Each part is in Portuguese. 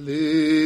Hallelujah.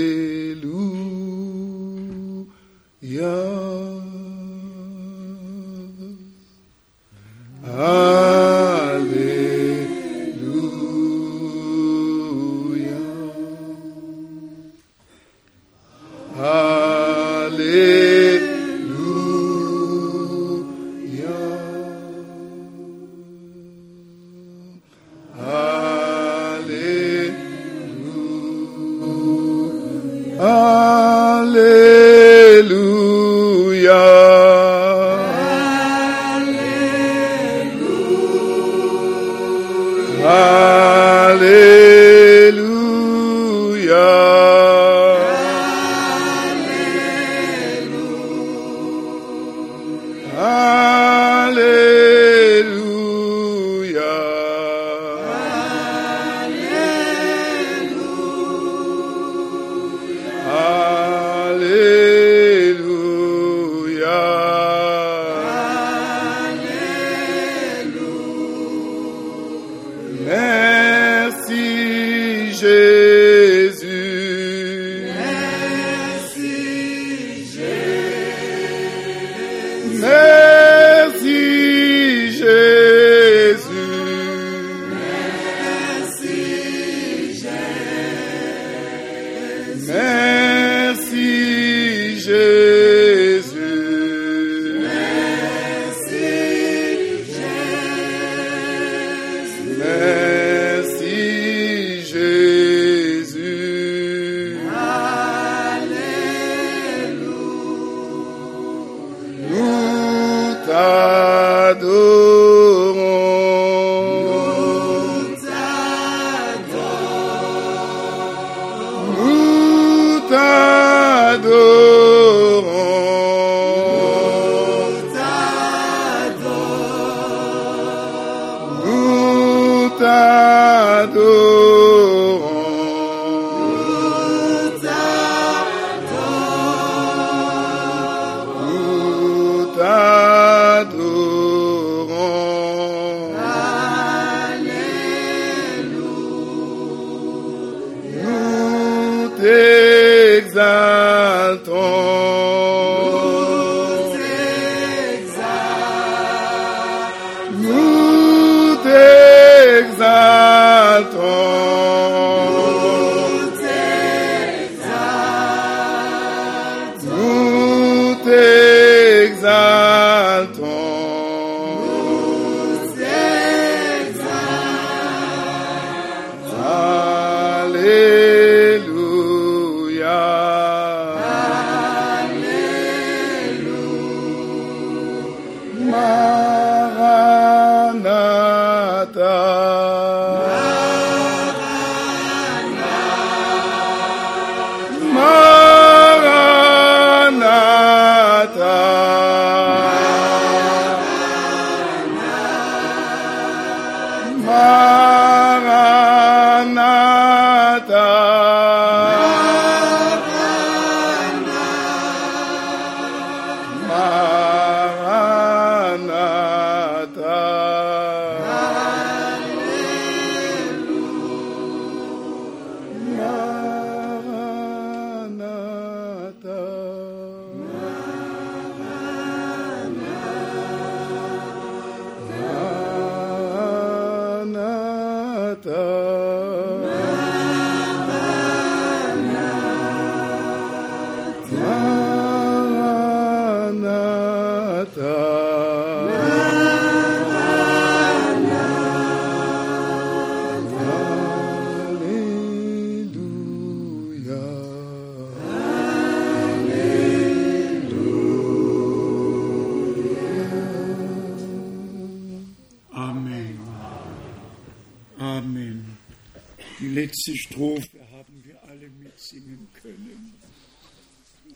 Strophe haben wir alle mitsingen können.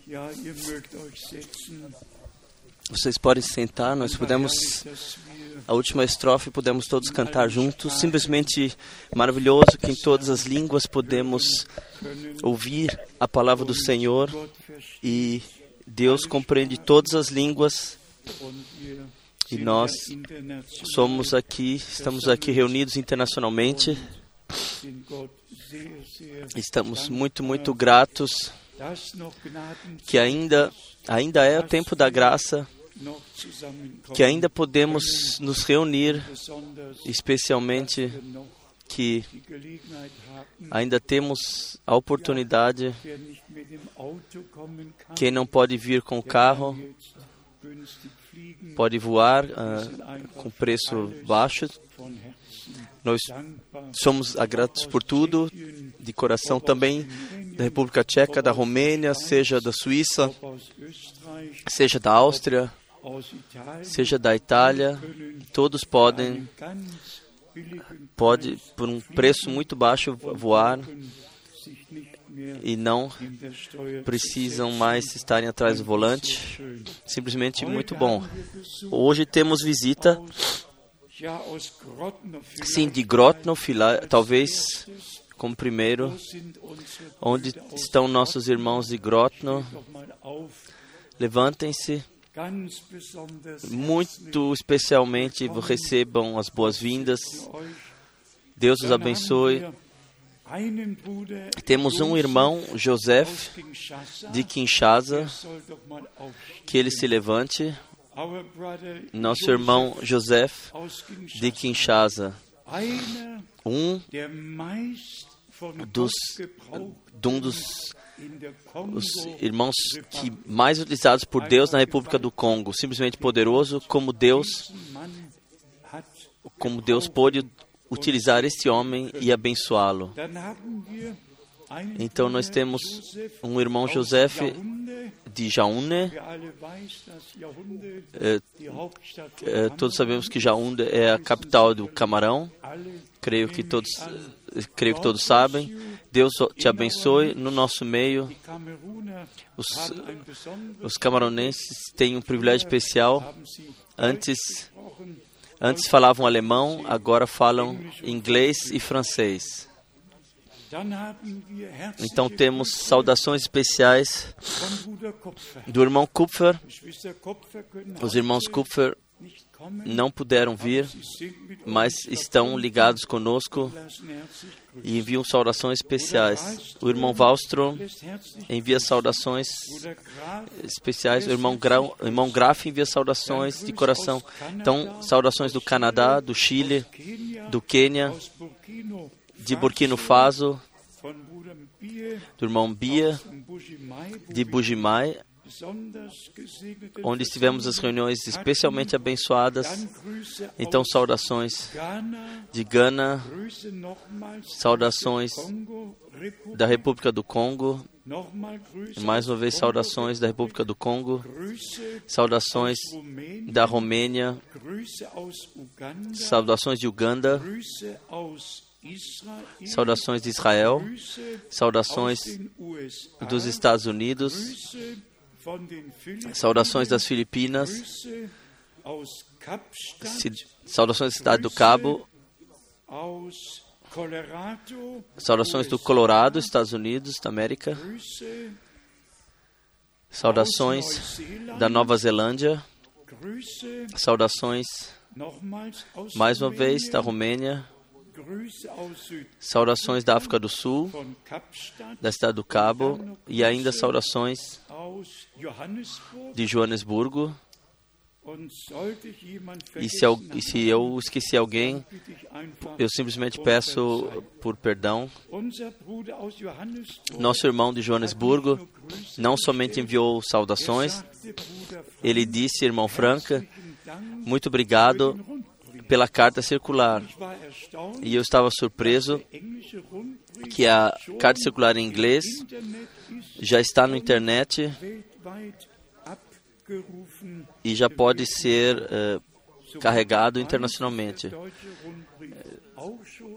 Ja, ihr mögt euch setzen. Vocês podem sentar, nós podemos. A última estrofe podemos todos cantar juntos. Simplesmente maravilhoso que em todas as línguas podemos ouvir a palavra do Senhor e Deus compreende todas as línguas e nós somos aqui, estamos aqui reunidos internacionalmente Estamos muito, muito gratos que ainda, ainda é o tempo da graça, que ainda podemos nos reunir, especialmente que ainda temos a oportunidade. Quem não pode vir com o carro pode voar uh, com preço baixo. Nós somos gratos por tudo, de coração também, da República Tcheca, da Romênia, seja da Suíça, seja da Áustria, seja da Itália, todos podem, pode por um preço muito baixo voar e não precisam mais estarem atrás do volante. Simplesmente muito bom. Hoje temos visita, sim, de Grotno, talvez como primeiro. Onde estão nossos irmãos de Grotno? Levantem-se. Muito especialmente recebam as boas-vindas. Deus os abençoe. Temos um irmão, Joseph, de Kinshasa, que ele se levante. Nosso irmão Joseph, de Kinshasa, um dos, um dos os irmãos que mais utilizados por Deus na República do Congo, simplesmente poderoso, como Deus, como Deus pôde utilizar este homem e abençoá-lo. Então nós temos um irmão José de Jaúne. É, é, todos sabemos que Jaúne é a capital do Camarão. Creio que todos, creio que todos sabem. Deus te abençoe no nosso meio. Os, os camaronenses têm um privilégio especial. Antes Antes falavam alemão, agora falam inglês e francês. Então temos saudações especiais do irmão Kupfer. Os irmãos Kupfer não puderam vir, mas estão ligados conosco e enviam saudações especiais. O irmão Wallström envia saudações especiais. O irmão, Grau, o irmão Graf envia saudações de coração. Então, saudações do Canadá, do Chile, do Quênia, de Burkina Faso, do irmão Bia, de Bujimai, onde tivemos as reuniões especialmente abençoadas. Então, saudações de Gana, saudações da República do Congo, mais uma vez, saudações da República do Congo, saudações da Romênia, saudações de Uganda, saudações de Israel, saudações dos Estados Unidos, Saudações das Filipinas, saudações da cidade do Cabo, saudações do Colorado, Estados Unidos da América, saudações da Nova Zelândia, saudações mais uma vez da Romênia, saudações da África do Sul, da cidade do Cabo e ainda saudações de Joanesburgo. E se, eu, e se eu esqueci alguém, eu simplesmente peço por perdão. Nosso irmão de Joanesburgo não somente enviou saudações, ele disse, irmão Franca, muito obrigado pela carta circular. E eu estava surpreso que a carta circular em inglês já está na internet e já pode ser uh, carregado internacionalmente.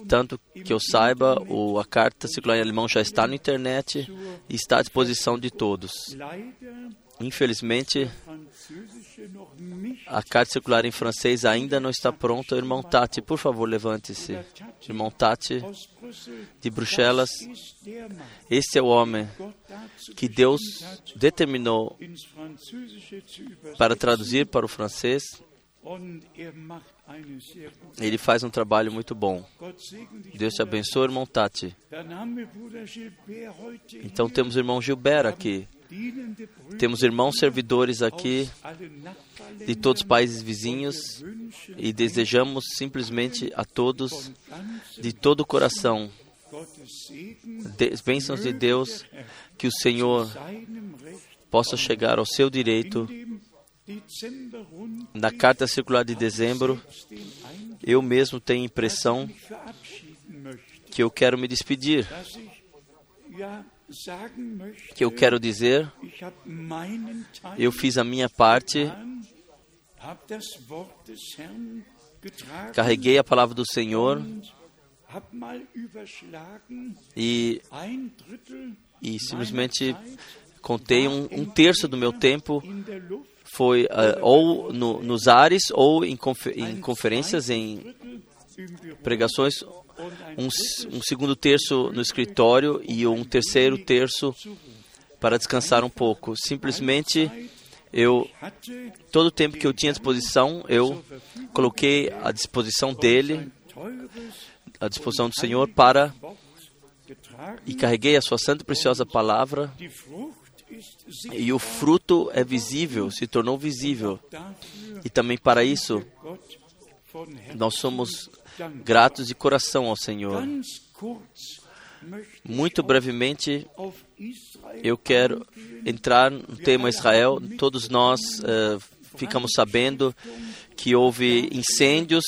Tanto que eu saiba, o, a carta circular em alemão já está na internet e está à disposição de todos. Infelizmente, a carta circular em francês ainda não está pronta. Irmão Tati, por favor, levante-se. Irmão Tati, de Bruxelas. Este é o homem que Deus determinou para traduzir para o francês. Ele faz um trabalho muito bom. Deus te abençoe, irmão Tati. Então temos o irmão Gilberto aqui. Temos irmãos servidores aqui de todos os países vizinhos e desejamos simplesmente a todos, de todo o coração, bênçãos de Deus, que o Senhor possa chegar ao seu direito. Na carta circular de dezembro, eu mesmo tenho a impressão que eu quero me despedir que eu quero dizer, eu fiz a minha parte, carreguei a palavra do Senhor e, e simplesmente contei um, um, terço do meu tempo foi uh, ou no, nos ares ou em, confer, em conferências, em pregações, um, um segundo terço no escritório e um terceiro terço para descansar um pouco. Simplesmente eu todo o tempo que eu tinha à disposição, eu coloquei à disposição dele, à disposição do Senhor para e carreguei a sua santa e preciosa palavra. E o fruto é visível, se tornou visível. E também para isso nós somos gratos de coração ao Senhor. Muito brevemente, eu quero entrar no tema Israel. Todos nós uh, ficamos sabendo que houve incêndios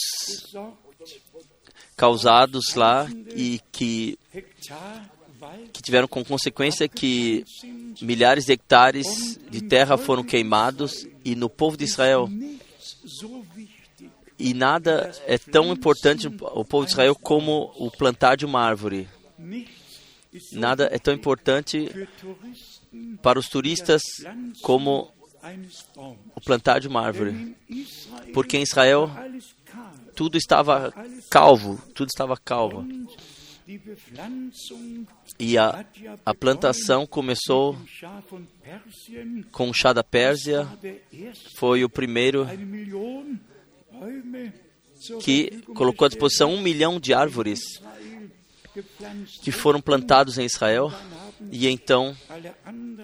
causados lá e que, que tiveram como consequência que milhares de hectares de terra foram queimados e no povo de Israel e nada é tão importante o povo de Israel como o plantar de uma árvore. Nada é tão importante para os turistas como o plantar de uma árvore. Porque em Israel tudo estava calvo, tudo estava calvo. E a, a plantação começou com o chá da Pérsia, foi o primeiro que colocou à disposição um milhão de árvores que foram plantados em Israel e então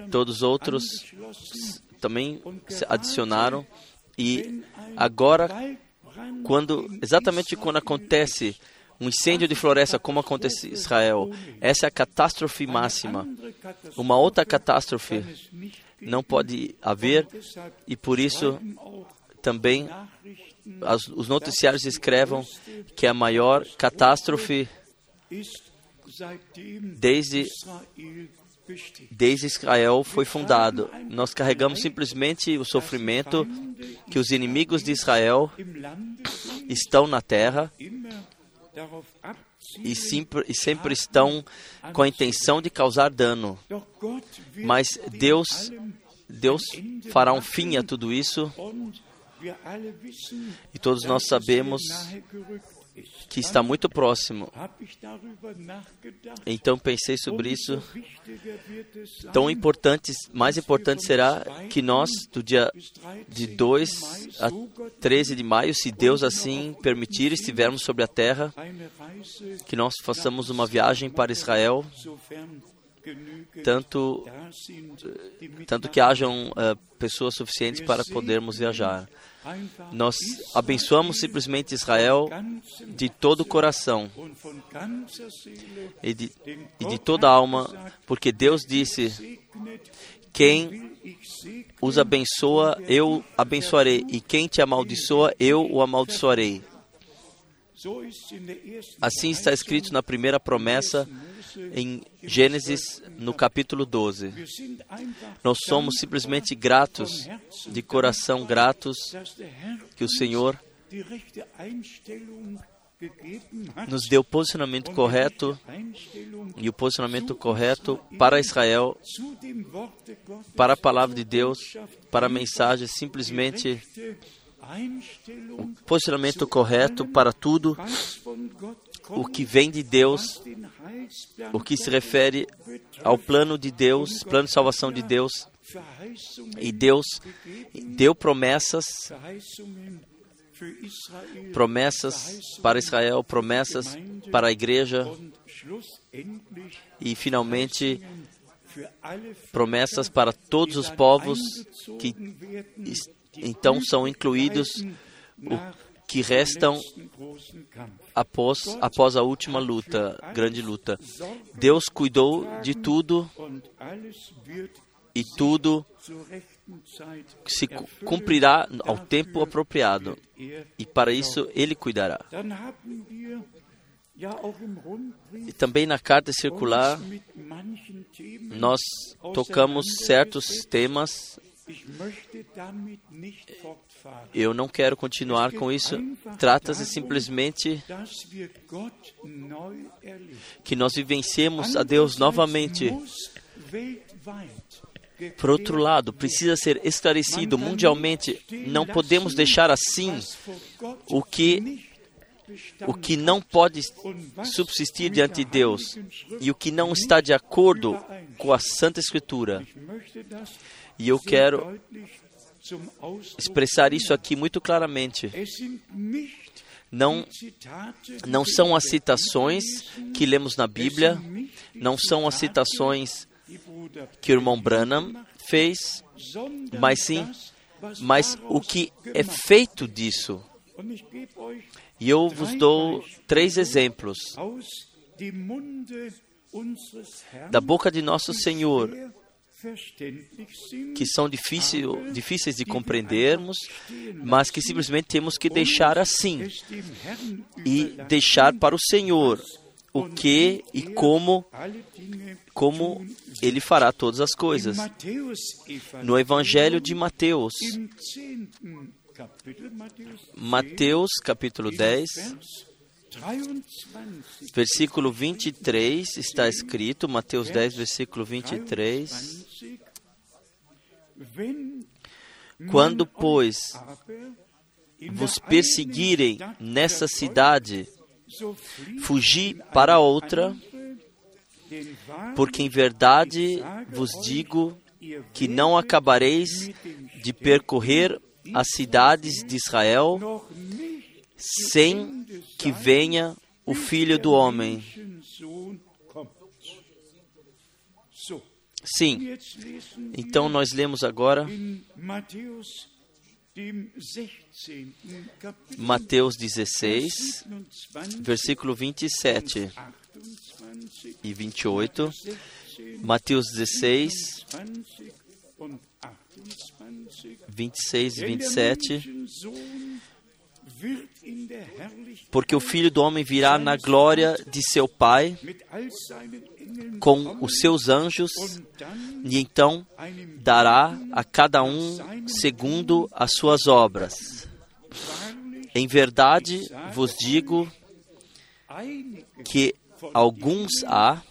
todos os outros também se adicionaram e agora quando exatamente quando acontece um incêndio de floresta como acontece em Israel, essa é a catástrofe máxima. Uma outra catástrofe não pode haver e por isso também as, os noticiários escrevam que a maior catástrofe desde desde Israel foi fundado. Nós carregamos simplesmente o sofrimento que os inimigos de Israel estão na terra e sempre, e sempre estão com a intenção de causar dano. Mas Deus, Deus fará um fim a tudo isso e todos nós sabemos que está muito próximo. Então pensei sobre isso. Tão importante, mais importante será que nós, do dia de 2 a 13 de maio, se Deus assim permitir, estivermos sobre a terra, que nós façamos uma viagem para Israel tanto, tanto que hajam uh, pessoas suficientes para podermos viajar. Nós abençoamos simplesmente Israel de todo o coração e de, e de toda a alma, porque Deus disse: quem os abençoa, eu abençoarei, e quem te amaldiçoa, eu o amaldiçoarei. Assim está escrito na primeira promessa em Gênesis, no capítulo 12. Nós somos simplesmente gratos, de coração gratos, que o Senhor nos deu o posicionamento correto e o posicionamento correto para Israel, para a palavra de Deus, para a mensagem simplesmente o posicionamento correto para tudo o que vem de Deus, o que se refere ao plano de Deus, plano de salvação de Deus. E Deus deu promessas promessas para Israel, promessas para a igreja e, finalmente, promessas para todos os povos que então são incluídos o que restam após, após a última luta, grande luta. Deus cuidou de tudo e tudo se cumprirá ao tempo apropriado. E para isso Ele cuidará. E também na carta circular nós tocamos certos temas. Eu não quero continuar com isso. Trata-se simplesmente que nós vivenciemos a Deus novamente. Por outro lado, precisa ser esclarecido mundialmente. Não podemos deixar assim o que o que não pode subsistir diante de Deus e o que não está de acordo com a Santa Escritura. E eu quero expressar isso aqui muito claramente. Não, não são as citações que lemos na Bíblia, não são as citações que o irmão Branham fez, mas sim, mas o que é feito disso. E eu vos dou três exemplos. da boca de nosso Senhor, que são difícil, difíceis de compreendermos, mas que simplesmente temos que deixar assim e deixar para o Senhor o que e como como ele fará todas as coisas. No Evangelho de Mateus, im zehnten Kapitel, Matthäus 10, Mateus capítulo 10, Vers 23, versículo 23, está escrito, Mateus 10, versículo 23. 23, Wenn Quando, pois, vos perseguirem nessa cidade, fugi para outra, porque em verdade vos digo que não acabareis de percorrer as cidades de Israel sem que venha o Filho do Homem. Sim, então nós lemos agora in Matthäus, dem 16. Kapitel, Mateus 16, 27 versículo 27 28, e 28. 16, Mateus 16, 20 und 28. 26 e Denn der 27. Porque o Filho do Homem virá na glória de seu Pai com os seus anjos, e então dará a cada um segundo as suas obras. Em verdade vos digo que alguns há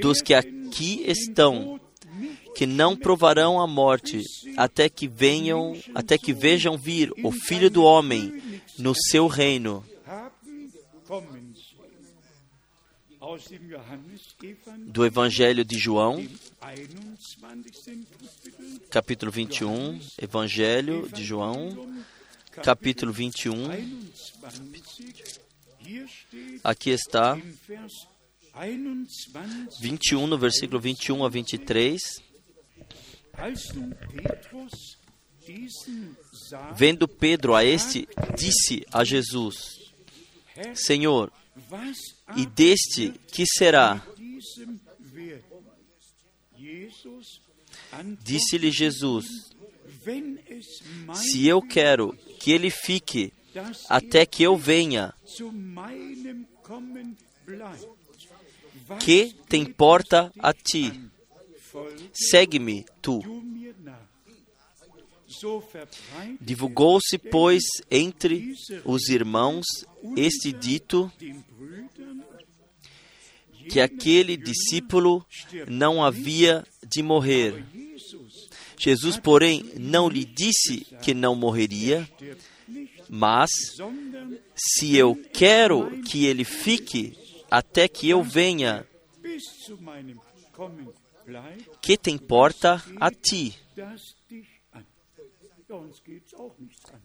dos que aqui estão que não provarão a morte até que venham, até que vejam vir o Filho do Homem no seu reino. Do Evangelho de João, dem 21. Kapitel, capítulo 21, Evangelho de João, capítulo 21. 21. Hier steht Aqui está im Vers 21, 21 no versículo 21 a 23. Vendo Pedro a este, disse a Jesus: Senhor, e deste que será? Disse-lhe Jesus: Se eu quero que ele fique até que eu venha, que te geht importa es a ti? Segue-me, tu. Divulgou-se, pois, entre os irmãos este dito que aquele discípulo não havia de morrer. Jesus porém, não lhe disse que não morreria, mas se eu quero que ele fique até que eu venha, que te importa a ti?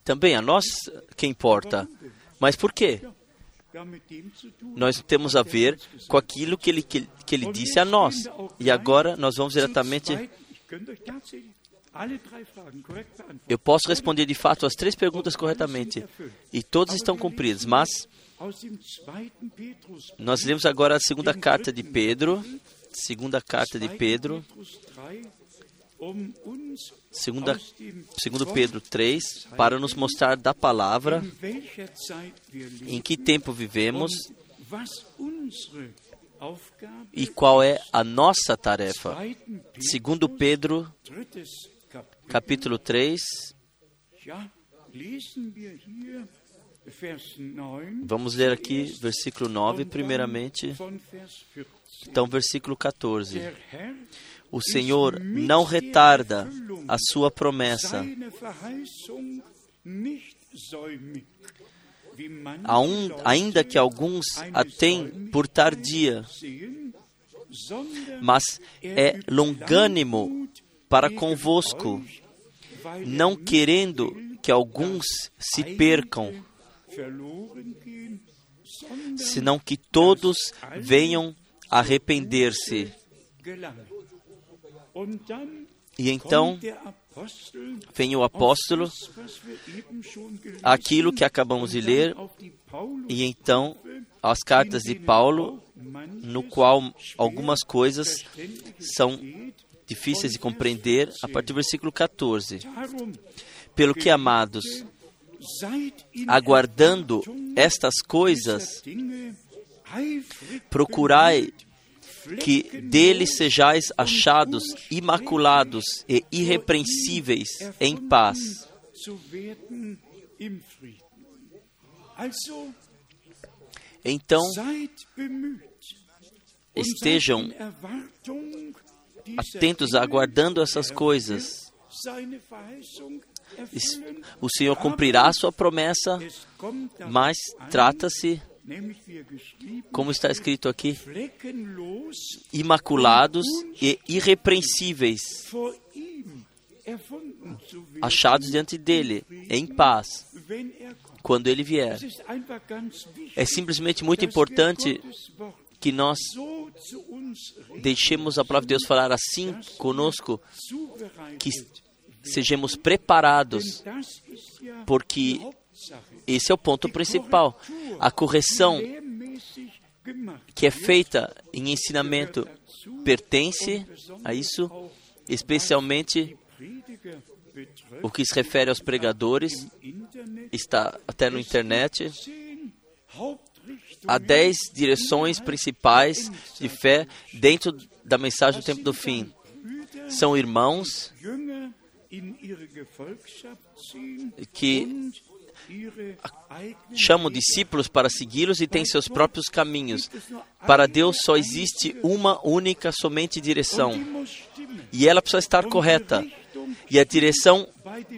Também a nós que importa. Mas por quê? Nós temos a ver com aquilo que ele, que, que ele disse a nós. E agora nós vamos diretamente. Eu posso responder de fato as três perguntas corretamente. E todas estão cumpridas. Mas nós lemos agora a segunda carta de Pedro. Segunda carta de Pedro. Segunda, segundo Pedro 3, para nos mostrar da palavra em que tempo vivemos e qual é a nossa tarefa. Segundo Pedro, capítulo 3, vamos ler aqui versículo 9, primeiramente, então versículo 14. O Senhor não retarda a sua promessa, ainda que alguns a têm por tardia, mas é longânimo para convosco, não querendo que alguns se percam, senão que todos venham arrepender-se. E então vem o apóstolo, aquilo que acabamos de ler, e então as cartas de Paulo, no qual algumas coisas são difíceis de compreender, a partir do versículo 14. Pelo que, amados, aguardando estas coisas, procurai que dele sejais achados imaculados e irrepreensíveis em paz. Então, estejam atentos, aguardando essas coisas. O Senhor cumprirá a sua promessa, mas trata-se como está escrito aqui, imaculados e irrepreensíveis, achados diante dele, em paz, quando ele vier. É simplesmente muito importante que nós deixemos a palavra de Deus falar assim conosco, que sejamos preparados, porque esse é o ponto principal. A correção que é feita em ensinamento pertence a isso, especialmente o que se refere aos pregadores, está até no internet. Há dez direções principais de fé dentro da mensagem do tempo do fim. São irmãos que chamam discípulos para segui-los e têm seus próprios caminhos. Para Deus só existe uma única, somente direção. E ela precisa estar correta. E a direção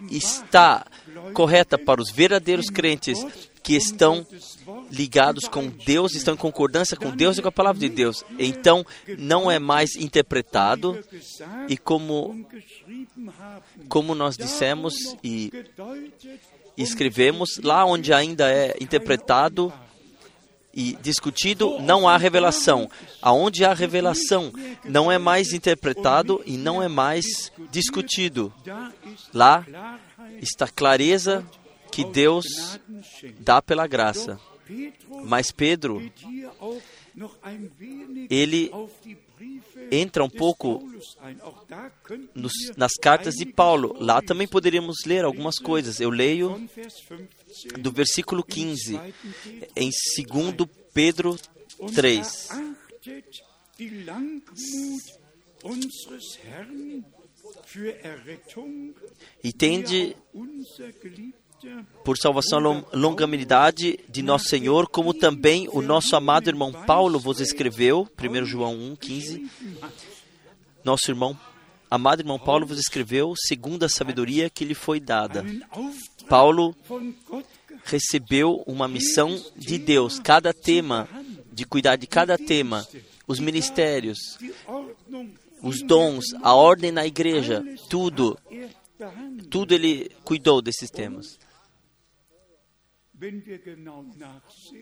está correta para os verdadeiros crentes que estão ligados com Deus, estão em concordância com Deus e com a palavra de Deus. Então, não é mais interpretado e como como nós dissemos e escrevemos, lá onde ainda é interpretado e discutido, não há revelação. Aonde há revelação, não é mais interpretado e não é mais discutido. Lá está clareza que Deus dá pela graça. Mas Pedro, ele entra um pouco nos, nas cartas de Paulo. Lá também poderíamos ler algumas coisas. Eu leio do versículo 15, em 2 Pedro 3. E tende por salvação longanimidade de nosso Senhor, como também o nosso amado irmão Paulo vos escreveu, 1 João 1, 15. Nosso irmão, amado irmão Paulo vos escreveu segundo a sabedoria que lhe foi dada. Paulo recebeu uma missão de Deus, cada tema, de cuidar de cada tema, os ministérios, os dons, a ordem na igreja, tudo tudo ele cuidou desses temas.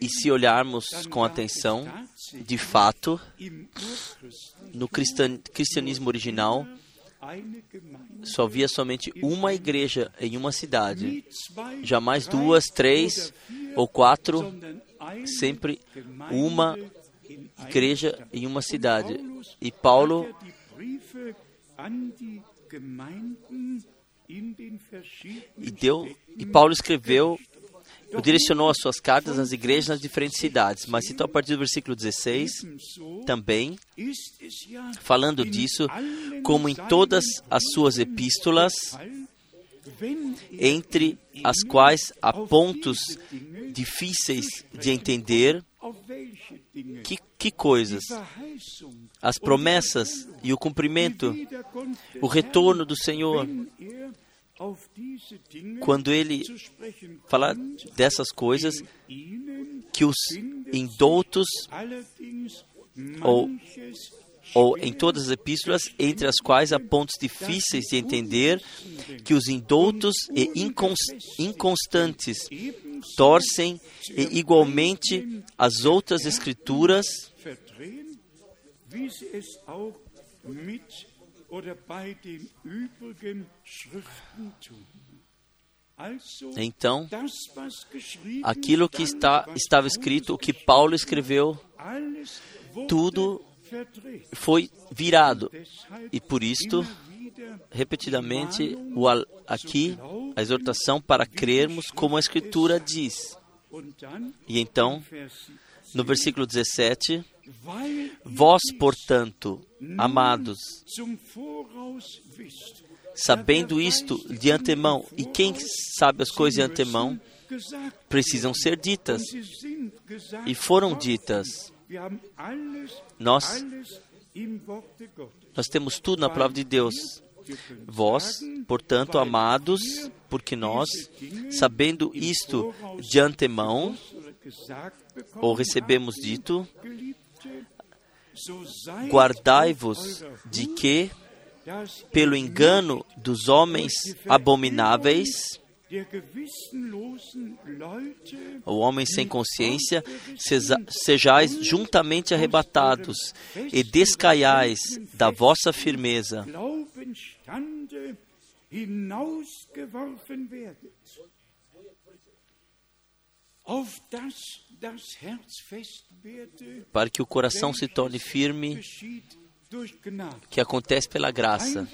E se olharmos com atenção, de fato, no cristianismo original, só havia somente uma igreja em uma cidade. Jamais duas, três ou quatro, sempre uma igreja em uma cidade. E Paulo e deu e Paulo escreveu ou direcionou as suas cartas às igrejas nas diferentes cidades. Mas então a partir do versículo 16, ebenso também falando disso, como em todas as suas epístolas, entre as quais há pontos difíceis de entender, que, que coisas? As promessas e o cumprimento, o retorno do Senhor. Quando ele falar dessas coisas, que os indoutos ou- ou em todas as epístolas, entre as quais há pontos difíceis de entender, que os indoutos e incons inconstantes torcem e igualmente as outras escrituras, então aquilo que está, estava escrito, o que Paulo escreveu, tudo foi virado. E por isto, repetidamente, o, aqui, a exortação para crermos como a Escritura diz. E então, no versículo 17, weil Vós, portanto, amados, sabendo isto de antemão, e quem sabe as coisas de antemão, precisam ser ditas, e foram ditas. Nós, nós temos tudo na palavra de Deus. Vós, portanto, amados, porque nós, sabendo isto de antemão, ou recebemos dito, guardai-vos de que, pelo engano dos homens abomináveis, ou homens sem consciência, seja- sejais juntamente arrebatados e descaiais da vossa firmeza, para que o coração se torne firme, que acontece pela graça.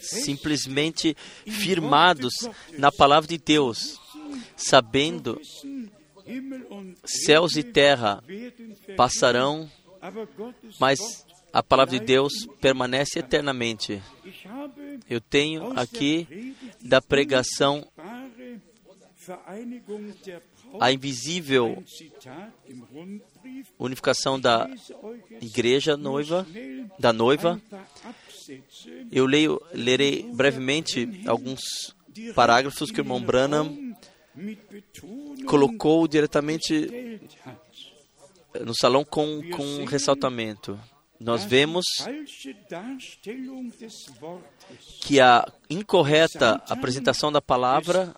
Simplesmente firmados na palavra de Deus, sabendo céus e terra passarão, mas a palavra de Deus permanece eternamente. Eu tenho aqui da pregação a invisível unificação da igreja noiva, da noiva. Eu leio, lerei brevemente alguns parágrafos que o irmão Branham colocou diretamente no salão com, com ressaltamento. Nós vemos que a incorreta apresentação da palavra,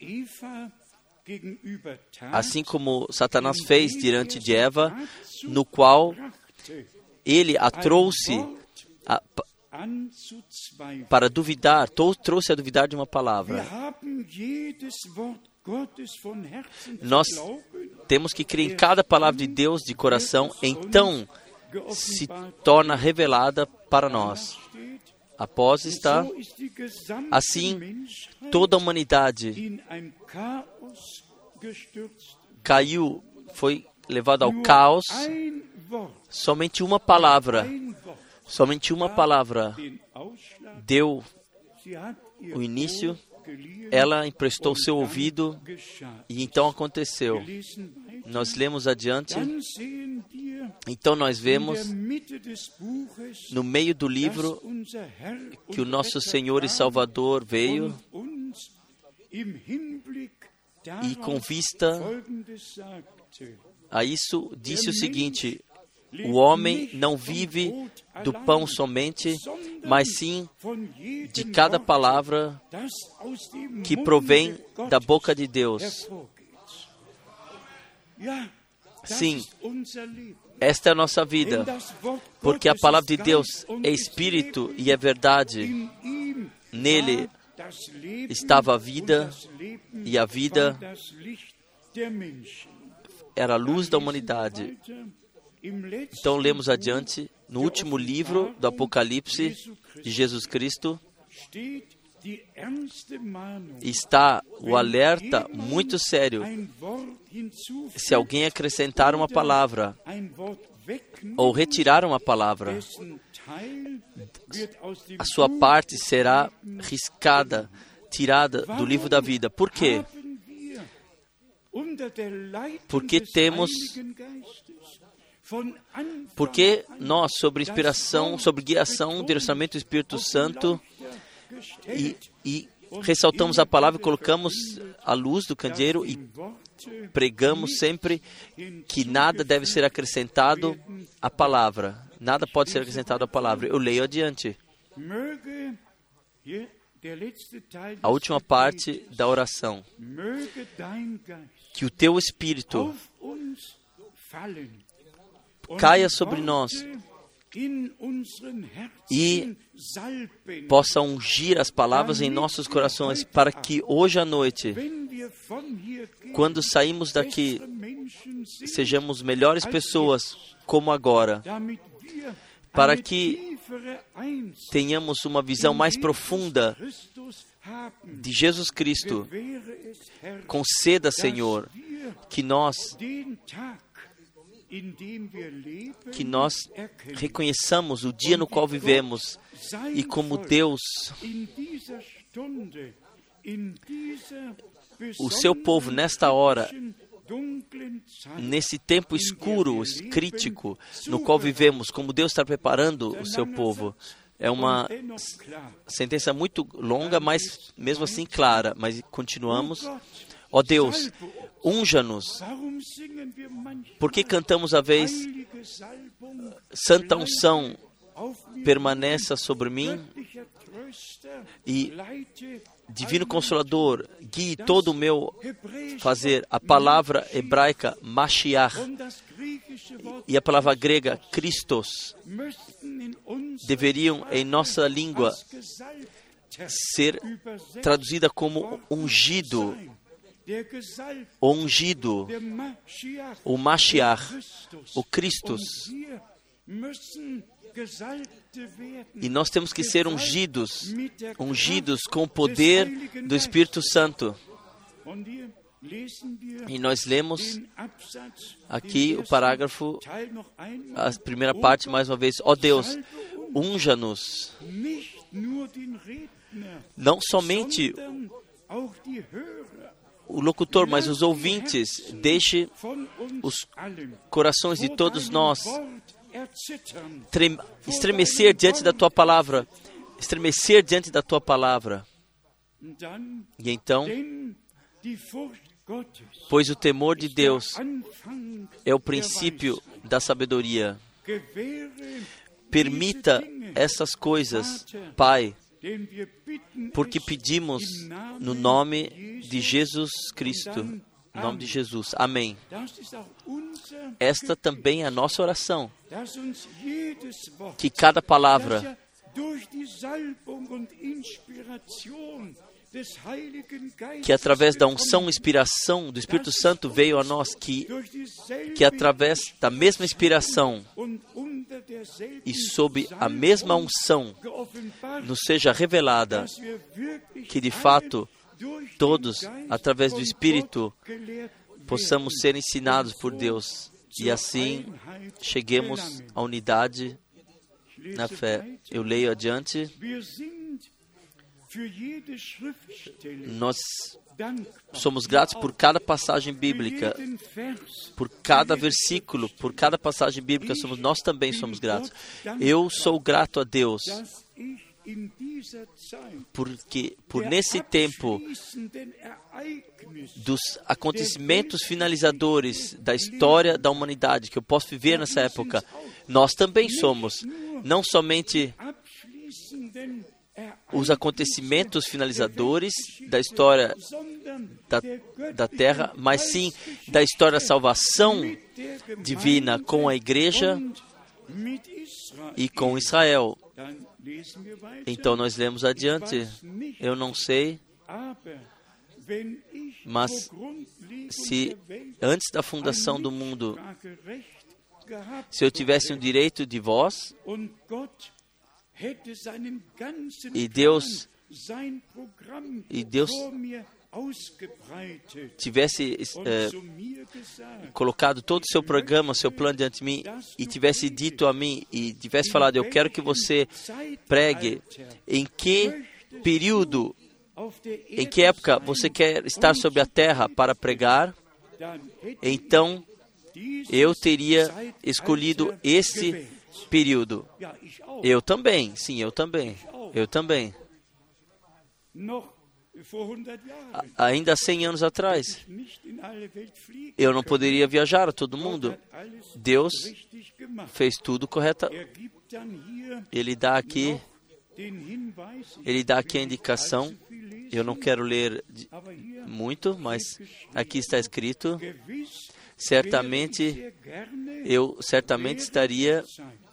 assim como Satanás fez diante de Eva, no qual ele a trouxe a- para duvidar, trouxe a duvidar de uma palavra. Nós temos que crer em cada palavra de Deus de coração, então se torna revelada para nós. steht. Após está assim toda a humanidade caiu, foi levada ao caos. Somente uma palavra, somente uma palavra deu o início, ela emprestou seu ouvido e então aconteceu. Nós lemos adiante, então nós vemos no meio do livro que o nosso Senhor e Salvador veio e com vista a isso disse o seguinte: o homem não vive do pão somente, mas sim de cada palavra que provém da boca de Deus. Sim, esta é a nossa vida, porque a palavra de Deus é espírito e é verdade. Nele estava a vida e a vida era a luz da humanidade. Então lemos adiante, no último livro do Apocalipse de Jesus Cristo, está o alerta muito sério. Se alguém acrescentar uma palavra ou retirar uma palavra, a sua parte será riscada, tirada do livro da vida. Por quê? Porque temos porque nós, sobre inspiração, sobre guiação, direcionamento do Espírito Santo, e, e ressaltamos a palavra, colocamos a luz do candeeiro e pregamos sempre que nada deve ser acrescentado à palavra. Nada pode ser acrescentado à palavra. Eu leio adiante. A última parte da oração. Que o teu espírito caia sobre nós e possa ungir as palavras em nossos corações, para que hoje à noite, quando saímos daqui, sejamos melhores pessoas como agora, para que tenhamos uma visão mais profunda de Jesus Cristo. Conceda, Senhor, que nós que nós reconheçamos o dia no qual vivemos e como Deus, o seu povo nesta hora, nesse tempo escuro, crítico, no qual vivemos, como Deus está preparando o seu povo. É uma sentença muito longa, mas mesmo assim clara. Mas continuamos. Ó Deus, unja-nos. Por que cantamos a vez, Santa unção permaneça sobre mim e Divino Consolador, guie todo o meu fazer. A palavra hebraica Mashiach. E a palavra grega Christos. Deveriam em nossa língua ser traduzida como ungido. Ungido, o Mashiach, o Cristo. E nós temos que ser ungidos, ungidos com o poder do Espírito Santo. E nós lemos aqui o parágrafo, a primeira parte mais uma vez. Ó oh Deus, unja-nos. Não somente o locutor, mas os ouvintes, deixe os corações de todos nós estremecer diante da tua palavra, estremecer diante da tua palavra. E então, pois o temor de Deus é o princípio da sabedoria. Permita essas coisas, Pai, porque pedimos no nome de Jesus Cristo, no nome de Jesus. Amém. Esta também é a nossa oração. Que cada palavra que através da unção e inspiração do Espírito Santo veio a nós, que, que através da mesma inspiração e sob a mesma unção nos seja revelada, que de fato todos, através do Espírito, possamos ser ensinados por Deus e assim cheguemos à unidade na fé. Eu leio adiante. Nós somos gratos por cada passagem bíblica, por cada versículo, por cada passagem bíblica, somos, nós também somos gratos. Eu sou grato a Deus porque por nesse tempo dos acontecimentos finalizadores da história da humanidade que eu posso viver nessa época, nós também somos não somente os acontecimentos finalizadores da história da, da terra, mas sim da história da salvação divina com a igreja e com Israel. Então nós lemos adiante. Eu não sei, mas se antes da fundação do mundo, se eu tivesse um direito de voz, e Deus e Deus tivesse é, colocado todo o seu programa, seu plano diante de mim e tivesse dito a mim e tivesse falado, eu quero que você pregue em que período, em que época você quer estar sobre a terra para pregar, então eu teria escolhido esse período. Eu também, sim, eu também. Eu também. Ainda 100 anos atrás, eu não poderia viajar a todo mundo. Deus fez tudo correto. Ele dá aqui, ele dá aqui a indicação. Eu não quero ler muito, mas aqui está escrito. Certamente, eu certamente estaria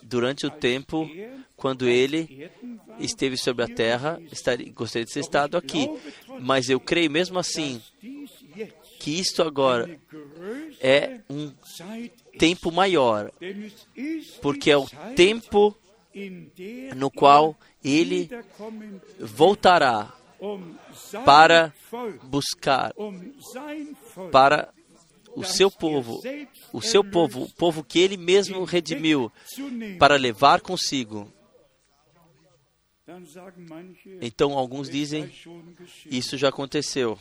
durante o tempo quando ele esteve sobre a terra, estaria, gostaria de ser estado aqui. Mas eu creio mesmo assim que isto agora é um tempo maior, porque é o tempo no qual ele voltará para buscar, para o seu povo, o seu povo, o povo que ele mesmo redimiu, para levar consigo. Então alguns dizem, isso já aconteceu.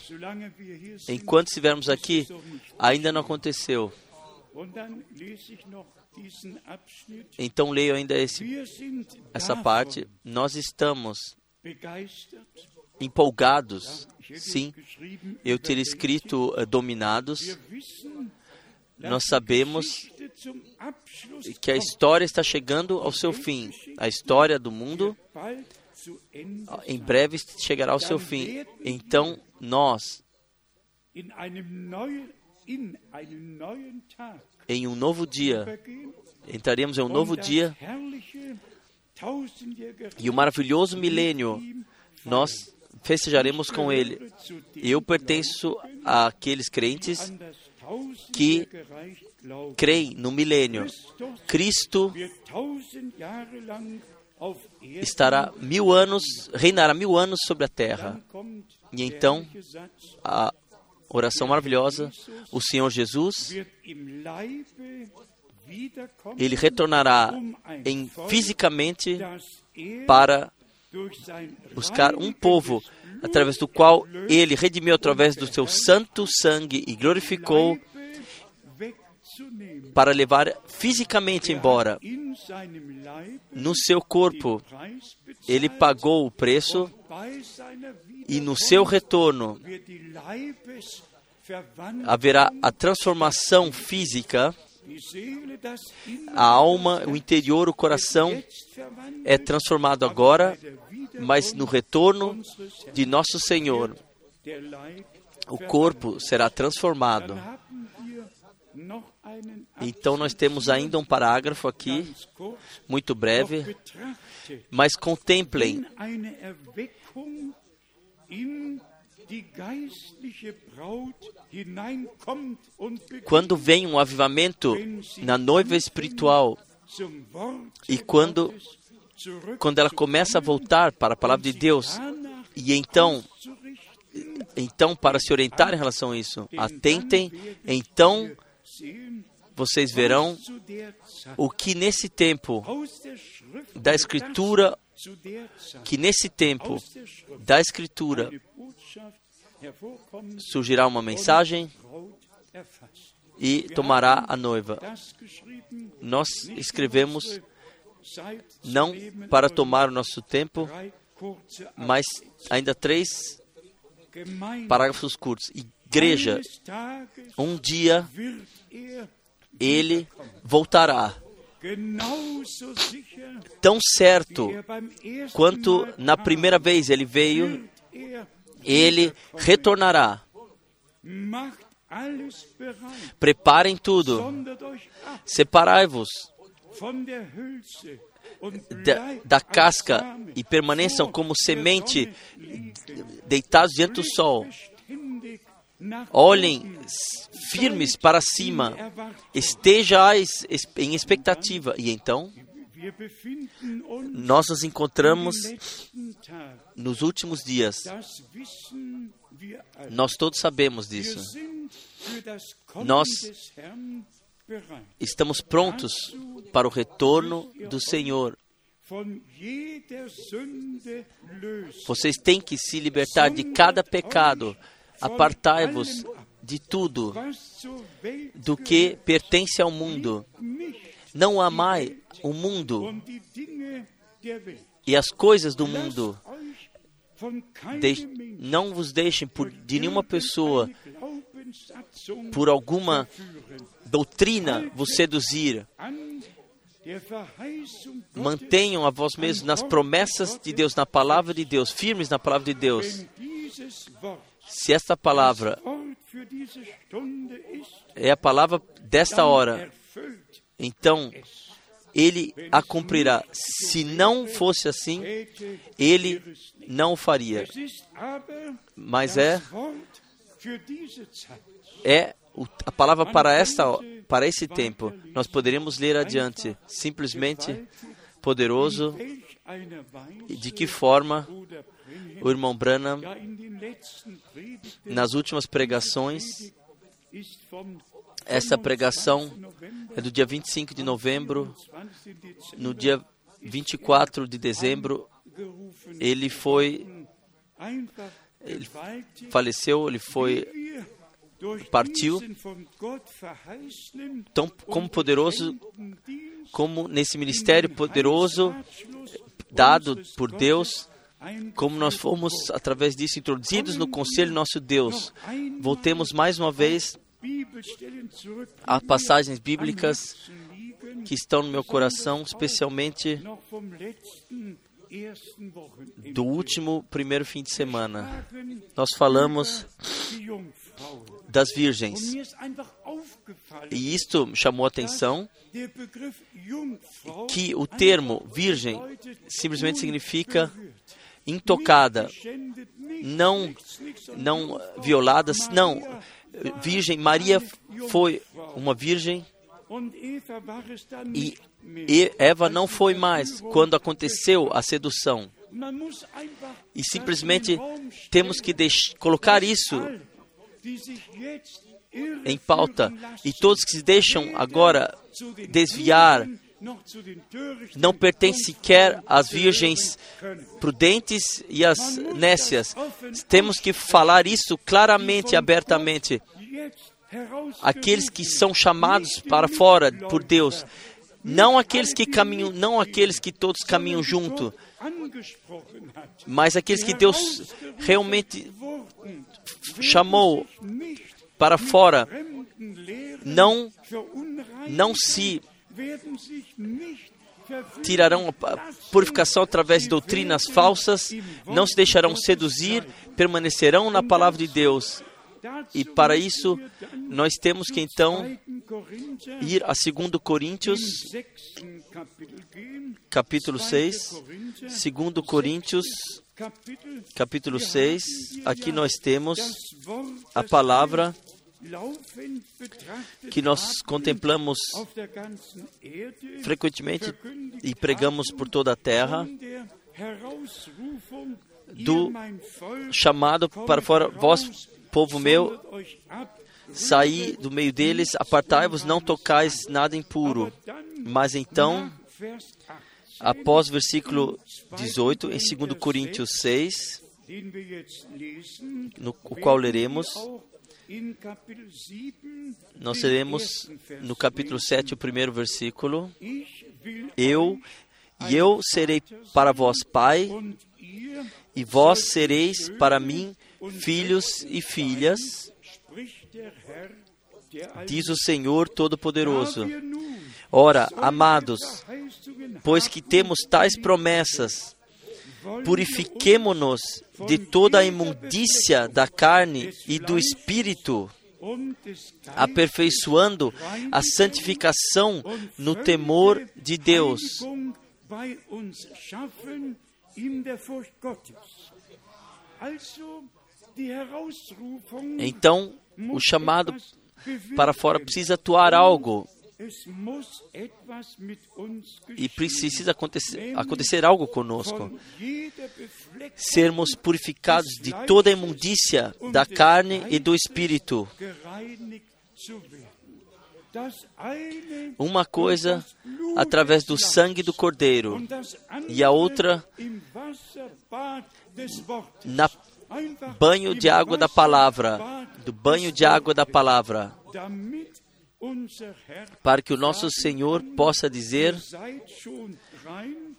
Enquanto estivermos aqui, ainda não aconteceu. Então leio ainda esse, essa parte. Nós estamos empolgados Sim, eu teria escrito uh, dominados. Nós sabemos que a história está chegando ao seu fim. A história do mundo em breve chegará ao seu fim. Então, nós, em um novo dia, entraremos em um novo dia e o maravilhoso milênio, nós festejaremos com ele. Eu pertenço àqueles crentes que creem no milênio. Cristo estará mil anos, reinará mil anos sobre a terra. E então, a oração maravilhosa, o Senhor Jesus, ele retornará em, fisicamente para buscar um povo através do qual ele redimiu através do seu santo sangue e glorificou para levar fisicamente embora. No seu corpo, ele pagou o preço e no seu retorno haverá a transformação física a alma, o interior, o coração é transformado agora, mas no retorno de nosso Senhor, o corpo será transformado. Então, nós temos ainda um parágrafo aqui, muito breve, mas contemplem quando vem um avivamento na noiva espiritual e quando, quando ela começa a voltar para a palavra de Deus, e então, então para se orientar em relação a isso, atentem, então vocês verão o que nesse tempo da Escritura, que nesse tempo da Escritura surgirá uma mensagem e tomará a noiva. Nós escrevemos não para tomar o nosso tempo, mas ainda três parágrafos curtos. Igreja, um dia ele voltará Tão certo er quanto na primeira vez ele veio, ele retornará. Preparem tudo, separai-vos da, da casca e permaneçam como semente deitados diante do sol. Olhem firmes para cima, estejais es- em expectativa. E então nós nos encontramos nos últimos dias. Nós todos sabemos disso. Nós-. Estamos prontos para o retorno do Senhor. Vocês têm que se libertar de cada pecado. Apartai-vos de tudo do que pertence ao mundo. Não amai o mundo e as coisas do mundo. De- não vos deixem por, de nenhuma pessoa, por alguma doutrina, vos seduzir. Mantenham a vós mesmos nas promessas de Deus, na palavra de Deus, firmes na palavra de Deus. Se esta palavra é a palavra desta hora, então ele a cumprirá. Se não fosse assim, ele não o faria. Mas é é a palavra para esta para esse tempo. Nós poderíamos ler adiante, simplesmente poderoso de que forma o irmão Branham nas últimas pregações, essa pregação 25. November é do dia 25 de novembro, 20. Dezember no dia 24 de dezembro ele foi Gewaltig, faleceu, ele foi partiu. tão como poderoso como nesse ministério poderoso dado por Deus, como nós fomos através disso introduzidos no conselho nosso Deus. Voltemos mais uma vez a passagens bíblicas que estão no meu coração, especialmente do último primeiro fim de semana. Nós falamos das virgens. E isto chamou a atenção que o termo virgem simplesmente significa intocada, não não violadas, não. Virgem Maria foi uma virgem E Eva não foi mais quando aconteceu a sedução. E simplesmente temos que colocar isso em pauta. e todos que se deixam agora desviar não pertence sequer às virgens prudentes e às nécias. Temos que falar isso claramente e abertamente. Aqueles que são chamados para fora por Deus, não aqueles que caminham, não aqueles que todos caminham junto, mas aqueles que Deus realmente chamou para fora, não não se tirarão a purificação através de doutrinas falsas, não se deixarão seduzir, permanecerão na palavra de Deus. E para isso, nós temos que então ir a 2 Coríntios, capítulo 6. 2 Coríntios, capítulo 6. Aqui nós temos a palavra que nós contemplamos frequentemente e pregamos por toda a terra, do chamado para fora, vós, povo meu, saí do meio deles, apartai-vos, não tocais nada impuro. Mas então, após versículo 18, em 2 Coríntios 6, no o qual leremos, nós leremos no capítulo 7, o primeiro versículo, eu e eu serei para vós pai, e vós sereis para mim filhos e filhas, diz o Senhor Todo-Poderoso. Ora, amados, pois que temos tais promessas, purifiquemo-nos de toda a imundícia da carne e do espírito, aperfeiçoando a santificação no temor de Deus. Então, o chamado para fora precisa atuar algo. E precisa acontecer, acontecer algo conosco. Sermos purificados de toda a imundícia da carne e do espírito. Uma coisa através do sangue do Cordeiro, e a outra na banho de água da palavra, do banho de água da palavra, para que o nosso Senhor possa dizer: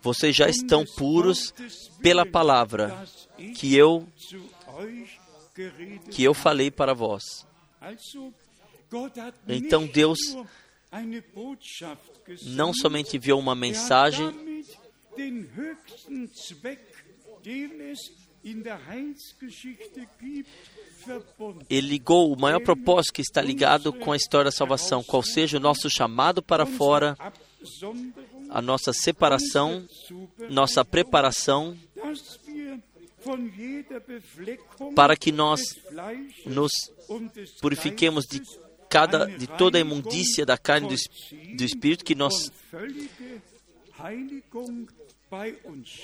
Vocês já estão puros pela palavra que eu que eu falei para vós. Então Deus não somente enviou uma mensagem, ele ligou o maior propósito que está ligado com a história da salvação, qual seja o nosso chamado para fora, a nossa separação, nossa preparação, para que nós nos purifiquemos de cada de toda a imundícia da carne do, do espírito, que nós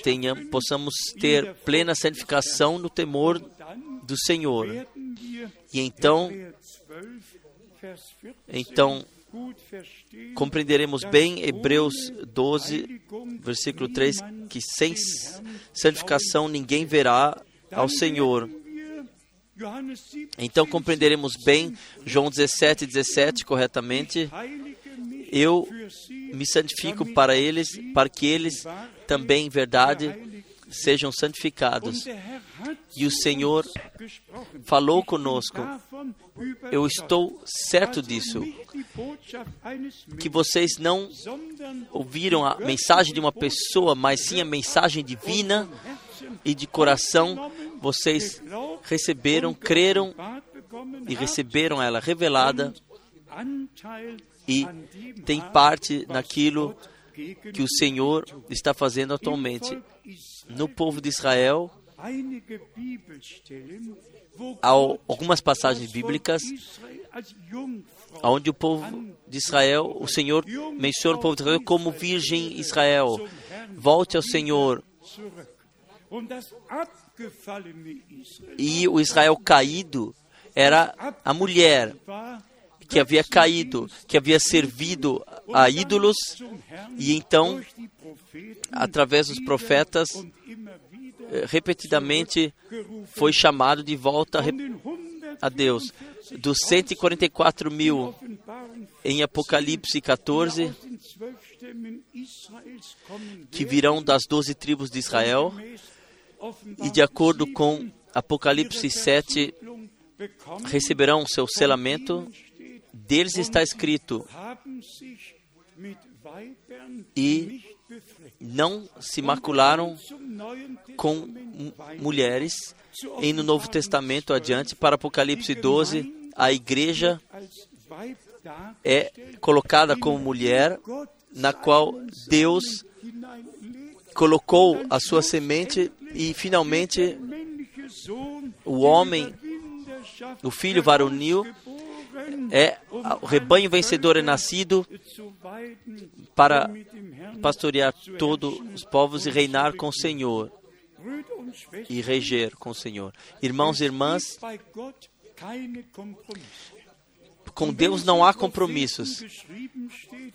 tenha, possamos ter plena santificação no temor do Senhor. E então, então compreenderemos bem Hebreus 12, versículo 3, que sem santificação ninguém verá ao Senhor. Então compreenderemos bem João 17, 17 corretamente. Eu me santifico para eles, para que eles também, em verdade, sejam santificados. E o Senhor falou conosco. Eu estou certo disso. Que vocês não ouviram a mensagem de uma pessoa, mas sim a mensagem divina e de coração. Vocês receberam, creram e receberam ela revelada e tem parte naquilo que o Senhor está fazendo atualmente. No povo de Israel, há algumas passagens bíblicas onde o povo de Israel, o Senhor menciona o povo de Israel como virgem Israel. Volte ao Senhor. E o Israel caído era a mulher que havia caído, que havia servido a ídolos, e então, através dos profetas, eh, repetidamente foi chamado de volta a Deus. Dos 144 mil em Apocalipse 14, que virão das doze tribos de Israel, e de acordo com Apocalipse 7, receberão seu selamento deles está escrito: e não se macularam com mulheres. E no Novo Testamento adiante, para Apocalipse 12, a igreja é colocada como mulher, na qual Deus colocou a sua semente e finalmente o homem, o filho varonil, é o rebanho vencedor é nascido para pastorear todos os povos e reinar com o Senhor e reger com o Senhor. Irmãos e irmãs, com Deus não há compromissos.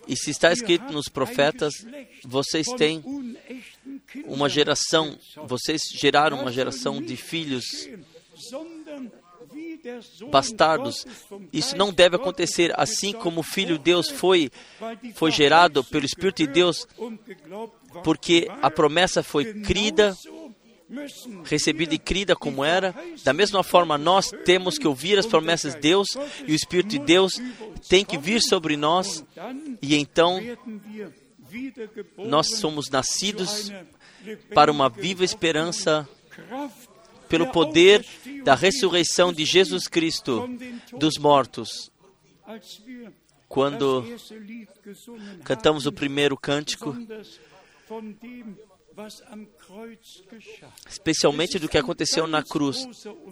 E se está escrito nos profetas, vocês têm uma geração, vocês geraram uma geração de filhos bastardos. Isso não deve acontecer assim como o Filho de Deus foi, foi gerado pelo Espírito de Deus, porque a promessa foi crida recebida e crida como era, da mesma forma nós temos que ouvir as promessas de Deus e o Espírito de Deus tem que vir sobre nós e então nós somos nascidos para uma viva esperança pelo poder da ressurreição de Jesus Cristo dos mortos. Quando cantamos o primeiro cântico, especialmente do que aconteceu na cruz,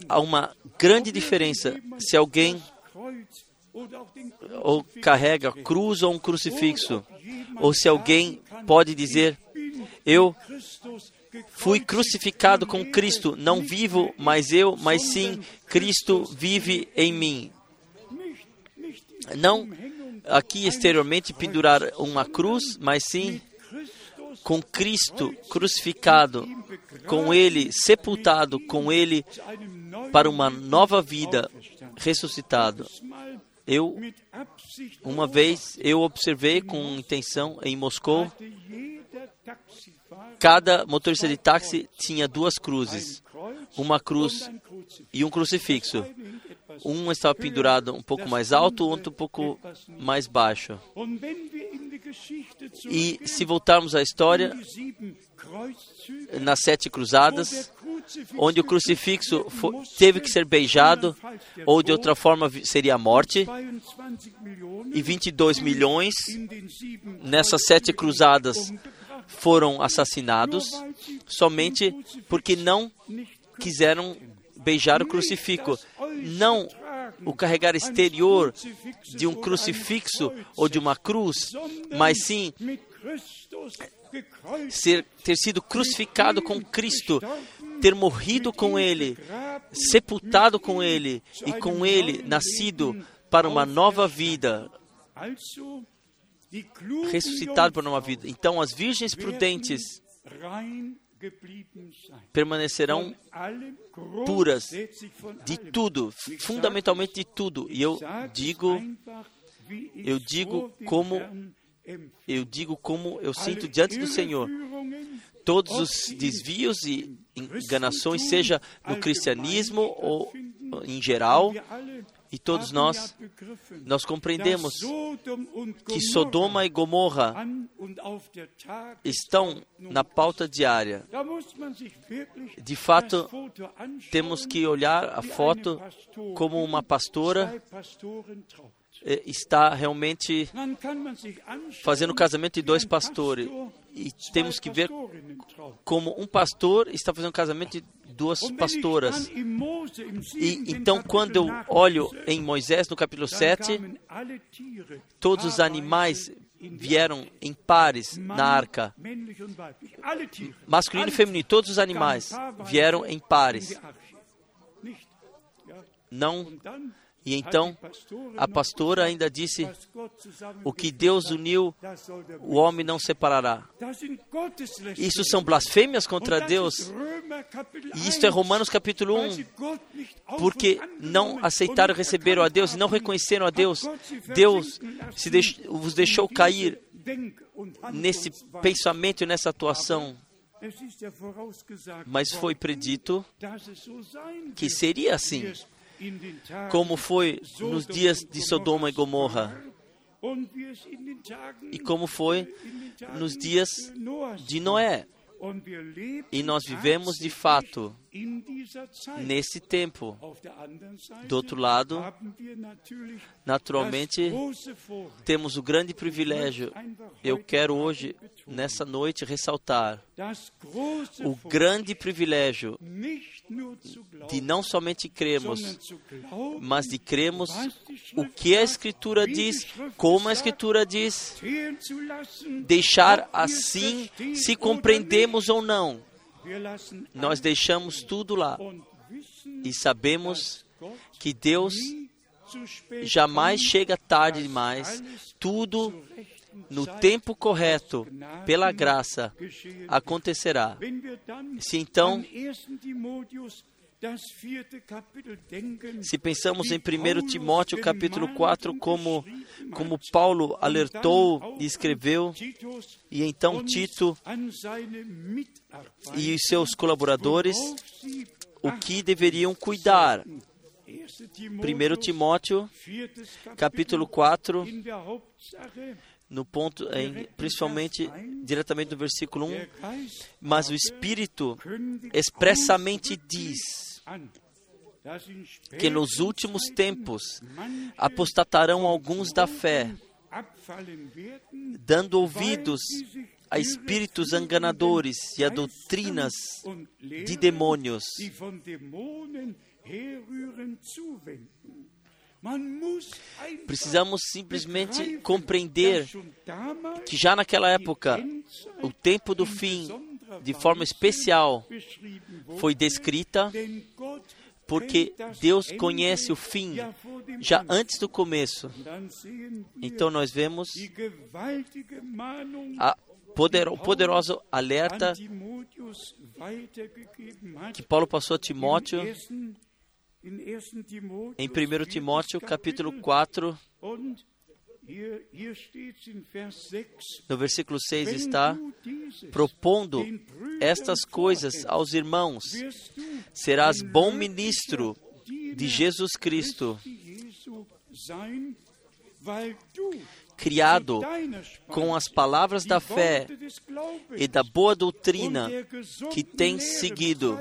há uma grande diferença se alguém ou carrega cruz ou um crucifixo, ou se alguém pode dizer: Eu fui crucificado com Cristo, não vivo mais eu, mas sim Cristo vive em mim. Não aqui exteriormente pendurar uma cruz, mas sim com Cristo crucificado, com Ele sepultado, com Ele para uma nova vida ressuscitado. Eu, uma vez, eu observei com intenção em Moscou, cada motorista de táxi tinha duas cruzes, uma cruz e um crucifixo. Um estava pendurado um pouco mais alto, outro um pouco mais baixo. E se voltarmos à história, nas sete cruzadas, onde o crucifixo teve que ser beijado, ou de outra forma seria a morte, e 22 milhões nessas sete cruzadas foram assassinados somente porque não quiseram beijar o crucifixo. Não o carregar exterior de um crucifixo ou de uma cruz, mas sim ser, ter sido crucificado com Cristo, ter morrido com Ele, sepultado com Ele e com Ele nascido para uma nova vida, ressuscitado para uma nova vida. Então, as virgens prudentes permanecerão puras de tudo, fundamentalmente de tudo. E eu digo, eu digo como eu digo como eu sinto diante do Senhor. Todos os desvios e enganações, seja no cristianismo ou em geral, e todos nós, nós compreendemos que Sodoma e Gomorra estão na pauta diária. De fato, temos que olhar a foto como uma pastora está realmente fazendo o casamento de dois pastores. E temos que ver como um pastor está fazendo o casamento de duas pastoras. E então, quando eu olho em Moisés, no capítulo 7, todos os animais vieram em pares na arca. Masculino e feminino, todos os animais vieram em pares. Não e então a pastora ainda disse: O que Deus uniu, o homem não separará. Isso são blasfêmias contra Deus. E isto é Romanos capítulo 1. Porque não aceitaram receber a Deus e não reconheceram a Deus. Deus se vos deixou cair nesse pensamento e nessa atuação. Mas foi predito que seria assim como foi nos dias de Sodoma e Gomorra, e como foi nos dias de Noé. E nós vivemos de fato nesse tempo. Do outro lado, naturalmente, temos o grande privilégio. Eu quero hoje, nessa noite, ressaltar o grande privilégio de não somente cremos, mas de cremos o que a Escritura diz, como a Escritura diz, deixar assim se compreendemos ou não. Nós deixamos tudo lá e sabemos que Deus jamais chega tarde demais, tudo no tempo correto, pela graça, acontecerá. Se então Se pensamos em 1 Timóteo capítulo 4, como, como Paulo alertou e escreveu, e então Tito e os seus colaboradores, o que deveriam cuidar. 1 Timóteo capítulo 4, no ponto, em, principalmente diretamente no versículo 1, mas o Espírito expressamente diz que nos últimos tempos apostatarão alguns da fé, dando ouvidos a espíritos enganadores e a doutrinas de demônios. Precisamos simplesmente compreender que já naquela época, o tempo do fim, de forma especial, foi descrita, porque Deus conhece o fim já antes do começo. Então nós vemos a poder, o poderoso alerta que Paulo passou a Timóteo em 1 Timóteo capítulo 4, no versículo 6 está: propondo estas coisas aos irmãos, serás bom ministro de Jesus Cristo, criado com as palavras da fé e da boa doutrina que tens seguido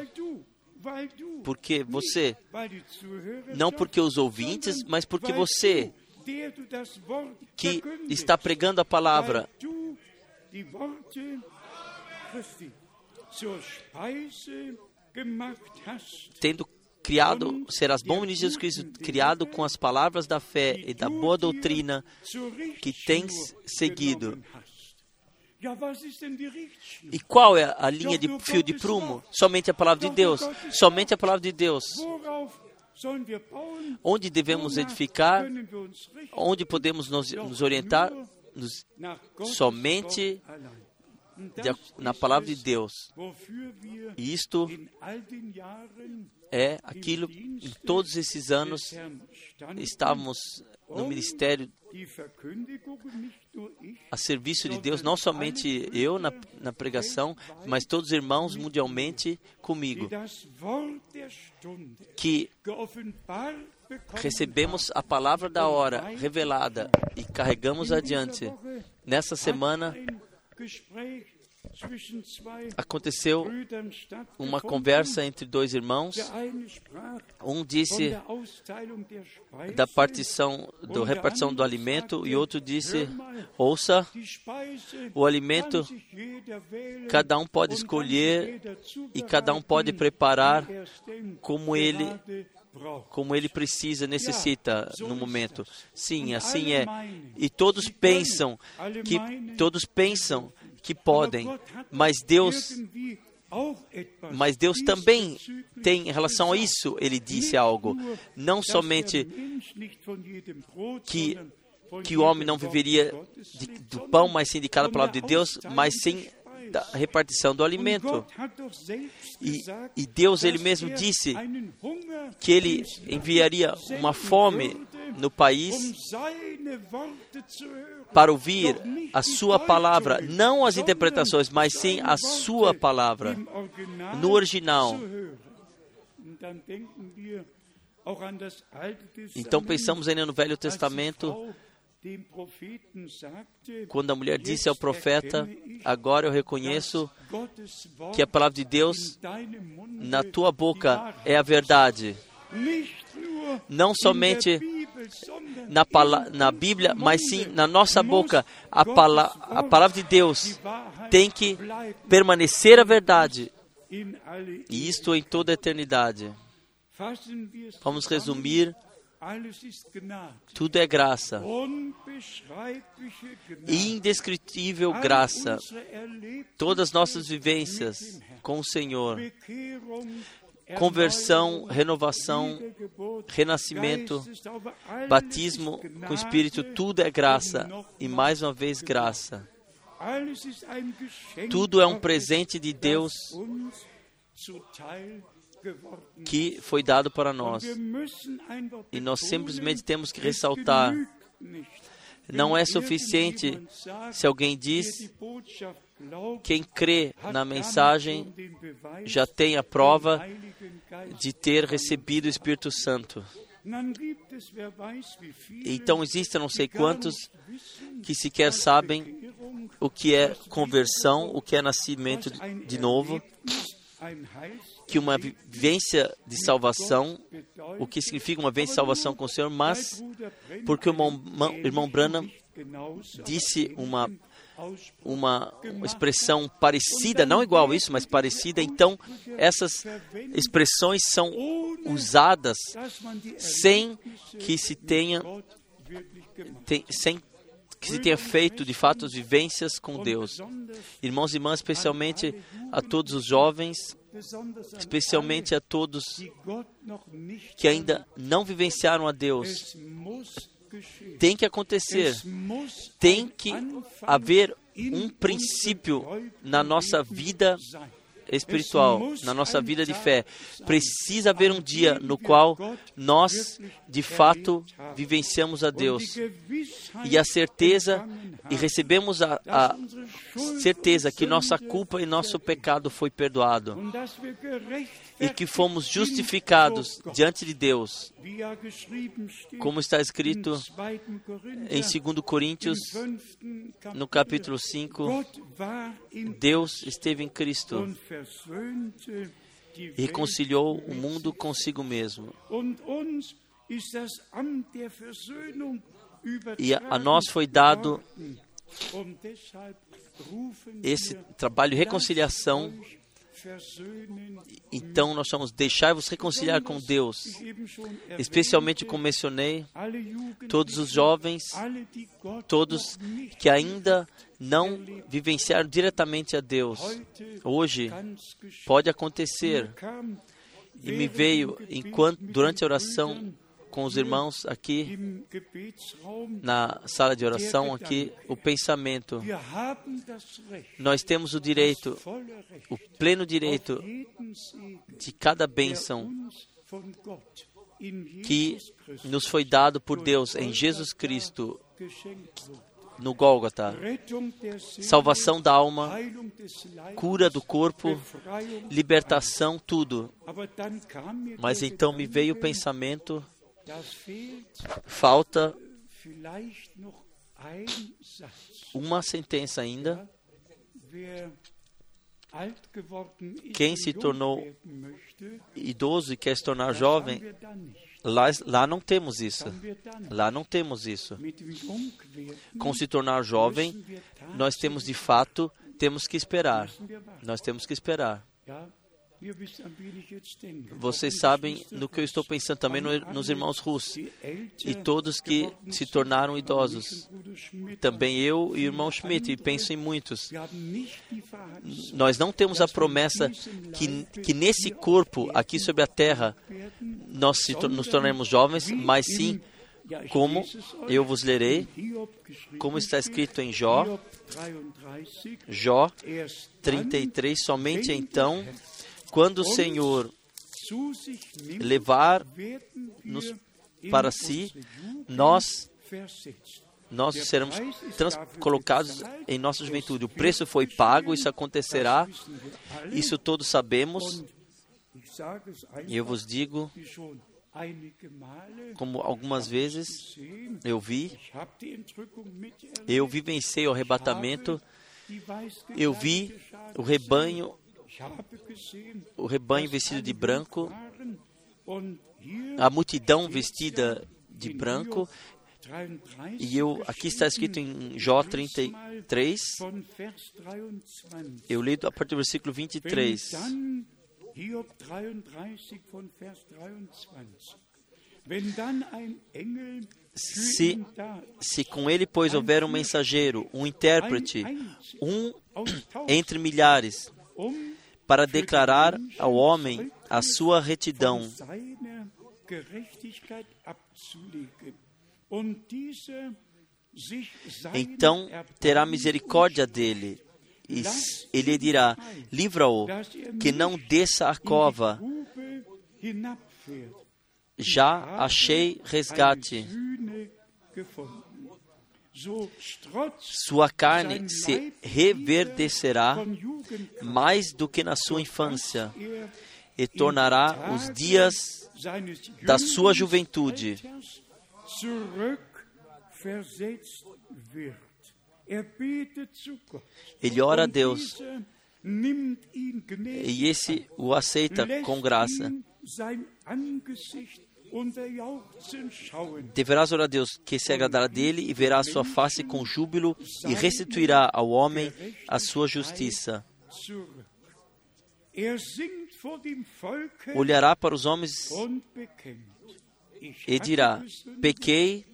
porque você, não porque os ouvintes, mas porque você que está pregando a palavra, tendo criado, serás bom em Jesus Cristo, criado com as palavras da fé e da boa doutrina que tens seguido. E qual é a linha de fio de prumo? Somente a palavra de Deus. Somente a palavra de Deus. Onde devemos edificar? Onde podemos nos, nos orientar? Nos, somente na palavra de Deus. E isto é aquilo que em todos esses anos estávamos no ministério a serviço de Deus, não somente eu na, na pregação, mas todos os irmãos mundialmente comigo, que recebemos a palavra da hora revelada e carregamos adiante. Nessa semana, aconteceu uma conversa entre dois irmãos. Um disse da partição, da repartição do alimento, e outro disse: ouça, o alimento cada um pode escolher e cada um pode preparar como ele como ele precisa, necessita no momento. Sim, assim é. E todos pensam que todos pensam que podem, mas Deus mas Deus também tem em relação a isso, ele disse algo. Não somente que, que o homem não viveria de, do pão, mas sim de cada palavra de Deus, mas sim da repartição do alimento. E, e Deus, Ele mesmo disse que Ele enviaria uma fome no país para ouvir a Sua palavra, não as interpretações, mas sim a Sua palavra, no original. Então pensamos ainda no Velho Testamento quando a mulher disse ao profeta: Agora eu reconheço que a palavra de Deus na tua boca é a verdade. Não somente na, na Bíblia, mas sim na nossa boca. A, pala a palavra de Deus tem que permanecer a verdade. E isto em toda a eternidade. Vamos resumir tudo é graça. Indescritível graça. Todas nossas vivências com o Senhor. Conversão, renovação, renascimento, batismo com o Espírito, tudo é graça. E mais uma vez, graça. Tudo é um presente de Deus que foi dado para nós. E nós simplesmente temos que ressaltar: não é suficiente se alguém diz quem crê na mensagem já tem a prova de ter recebido o Espírito Santo. Então existem não sei quantos que sequer sabem o que é conversão, o que é nascimento de novo, que uma vivência de salvação, o que significa uma vivência de salvação com o Senhor, mas porque o irmão, Branham disse uma uma expressão parecida, não igual a isso, mas parecida. Então, essas expressões são usadas sem que se tenha, tem, sem que se tenha feito de fato as vivências com Deus. Irmãos e irmãs, especialmente a todos os jovens, especialmente a todos que ainda não vivenciaram a Deus, tem que acontecer, tem que haver um princípio na nossa vida espiritual, na nossa vida de fé. Precisa haver um dia no qual nós, de fato, vivenciamos a Deus. E a certeza, e recebemos a, a certeza que nossa culpa e nosso pecado foi perdoado. E que fomos justificados diante de Deus. Como está escrito em 2 Coríntios, no capítulo 5, Deus esteve em Cristo reconciliou o mundo consigo mesmo. E a, nós foi dado esse trabalho de reconciliação. Então nós vamos deixar-vos reconciliar com Deus, especialmente como mencionei, todos os jovens, todos que ainda não vivenciaram diretamente a Deus. Hoje pode acontecer. E me veio enquanto durante a oração com os irmãos aqui na sala de oração aqui o pensamento. Nós temos o direito o pleno direito de cada bênção que nos foi dado por Deus em Jesus Cristo no Gólgota, salvação da alma, cura do corpo, libertação, tudo. Mas então me veio o pensamento Falta uma sentença ainda. Quem se tornou idoso e quer se tornar jovem, lá, lá não temos isso. Lá não temos isso. Com se tornar jovem, nós temos de fato, temos que esperar. Nós temos que esperar. Vocês sabem no que eu estou pensando também no, nos irmãos russos e todos que se tornaram idosos. Também eu e o irmão Schmidt, e penso em muitos. Nós não temos a promessa que, que nesse corpo, aqui sobre a terra, nós nos tornaremos jovens, mas sim como eu vos lerei, como está escrito em Jó, Jó 33, somente então quando o Senhor levar-nos para si, nós nós seremos colocados em nossa juventude. O preço foi pago, isso acontecerá, isso todos sabemos. E eu vos digo, como algumas vezes eu vi, eu vivenciei o arrebatamento, eu vi o rebanho o rebanho vestido de branco, a multidão vestida de branco. E eu, aqui está escrito em Jó 33, eu leio a partir do versículo 23. Se, se com ele, pois, houver um mensageiro, um intérprete, um entre milhares, para declarar ao homem a sua retidão. Então terá misericórdia dele, e ele dirá: livra-o, que não desça a cova. Já achei resgate. Sua carne se reverdecerá mais do que na sua infância e tornará os dias da sua juventude. Ele ora a Deus e esse o aceita com graça. Schauen. Deverás orar a Deus, que se agradará dele e verá a sua face com júbilo e restituirá ao homem a sua justiça. dem Volke Olhará para os homens e dirá: Pequei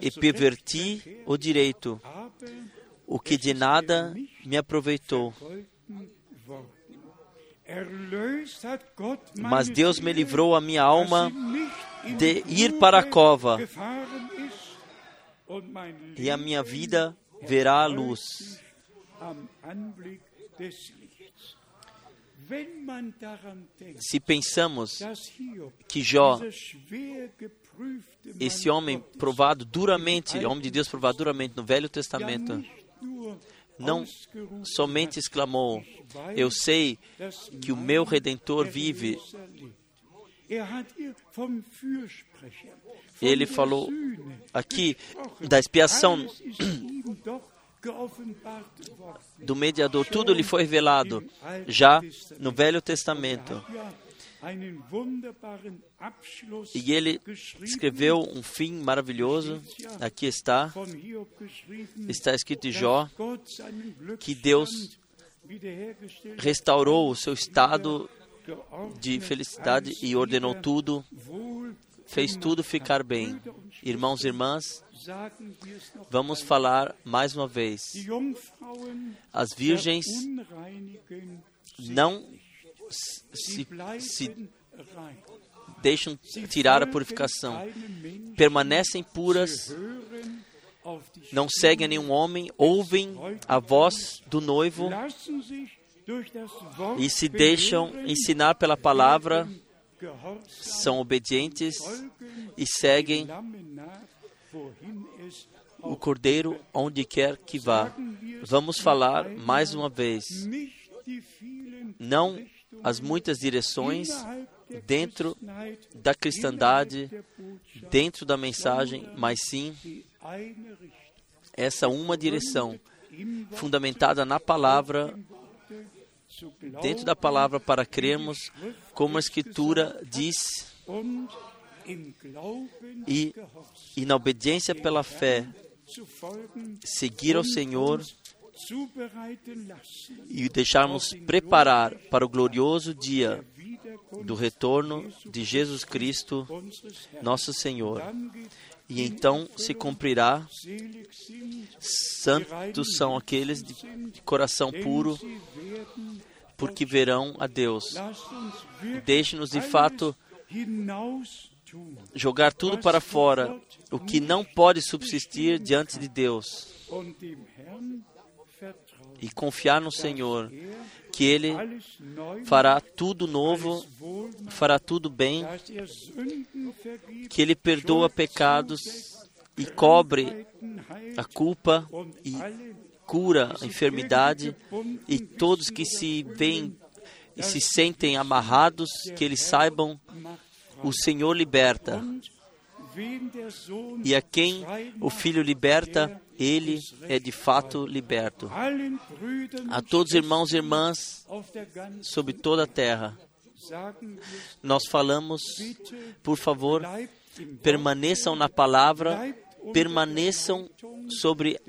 e perverti o direito, o que de nada me aproveitou. Mas Deus me livrou a minha alma de ir para a cova, e a minha vida verá a luz. Se pensamos que Jó, esse homem provado duramente, homem de Deus provado duramente no Velho Testamento, não somente exclamou: "Ich weiß, Eu sei que o meu Redentor vive. Erlöser lebt." Er hat ihr vom Fürsprecher, von Ele falou aqui da expiação do mediador, tudo lhe foi revelado já no Velho Testamento. E ele escreveu um fim maravilhoso. Aqui está, está escrito em Jó que Deus restaurou o seu estado de felicidade e ordenou tudo, fez tudo ficar bem. Irmãos e irmãs, vamos falar mais uma vez. As virgens não. Se, se deixam tirar a purificação, permanecem puras, não seguem a nenhum homem, ouvem a voz do noivo e se deixam ensinar pela palavra, são obedientes e seguem o cordeiro onde quer que vá. Vamos falar mais uma vez, não as muitas direções dentro da cristandade, dentro da mensagem, mas sim essa uma direção fundamentada na palavra, dentro da palavra para crermos, como a Escritura diz, e, e na obediência pela fé, seguir ao Senhor e deixarmos preparar para o glorioso dia do retorno de Jesus Cristo, nosso Senhor. E então se cumprirá. Santos são aqueles de coração puro, porque verão a Deus. Deixe-nos de fato jogar tudo para fora, o que não pode subsistir diante de Deus, e confiar no Senhor, que Ele fará tudo novo, fará tudo bem, que Ele perdoa pecados e cobre a culpa e cura a enfermidade, e todos que se veem e se sentem amarrados, que eles saibam, o Senhor liberta. E a quem o Filho liberta, ele é de fato liberto. A todos irmãos e irmãs sobre toda a terra, nós falamos, por favor, permaneçam na palavra, permaneçam sobre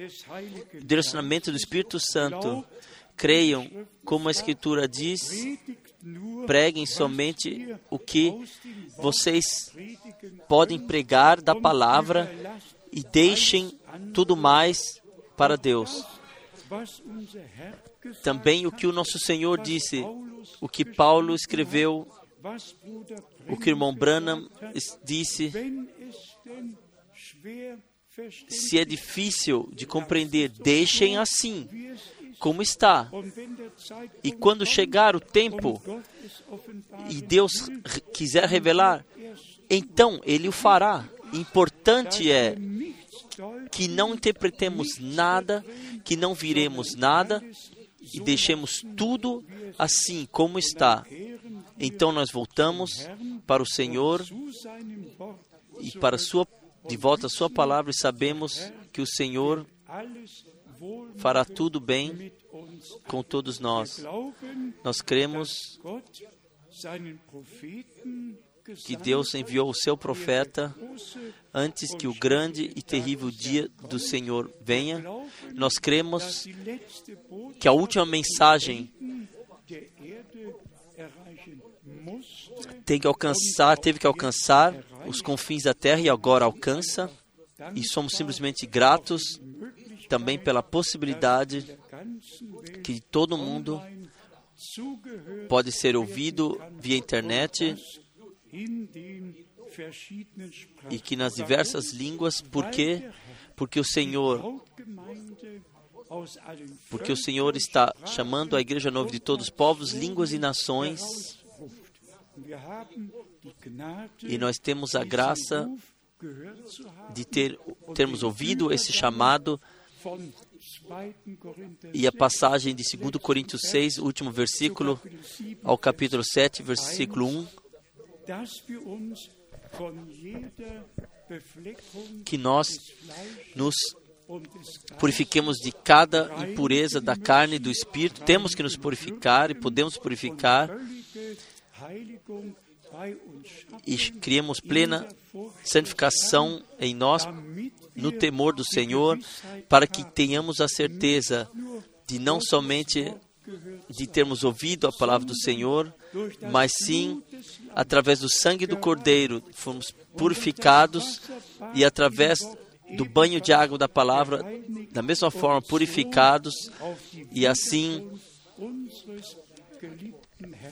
o direcionamento do Espírito Santo. Creiam, como a Escritura diz, preguem somente o que vocês podem pregar da palavra e deixem tudo mais para Deus. Também o que o nosso Senhor disse, o que Paulo escreveu, o que o irmão Branham disse, se é difícil de compreender, deixem assim, como está. E quando chegar o tempo e Deus quiser revelar, então Ele o fará. Importante é que não interpretemos nada, que não viremos nada e deixemos tudo assim como está. Então nós voltamos para o Senhor e para sua de volta a sua palavra e sabemos que o Senhor fará tudo bem com todos nós. Nós cremos que Deus enviou o seu profeta antes que o grande e terrível dia do Senhor venha. Nós cremos que a última mensagem tem que alcançar, teve que alcançar os confins da terra e agora alcança. E somos simplesmente gratos também pela possibilidade que todo mundo pode ser ouvido via internet e que nas diversas línguas, por quê? Porque o Senhor porque o Senhor está chamando a igreja nova de todos os povos, línguas e nações. E nós temos a graça de ter, termos ouvido esse chamado e a passagem de 2 Coríntios 6, último versículo, ao capítulo 7, versículo 1, que nós nos purifiquemos de cada impureza da carne e do espírito. Temos que nos purificar e podemos purificar e criemos plena santificação em nós no temor do Senhor, para que tenhamos a certeza de não somente de termos ouvido a palavra do Senhor, mas sim através do sangue do Cordeiro fomos purificados e através do banho de água da palavra, da mesma forma purificados e assim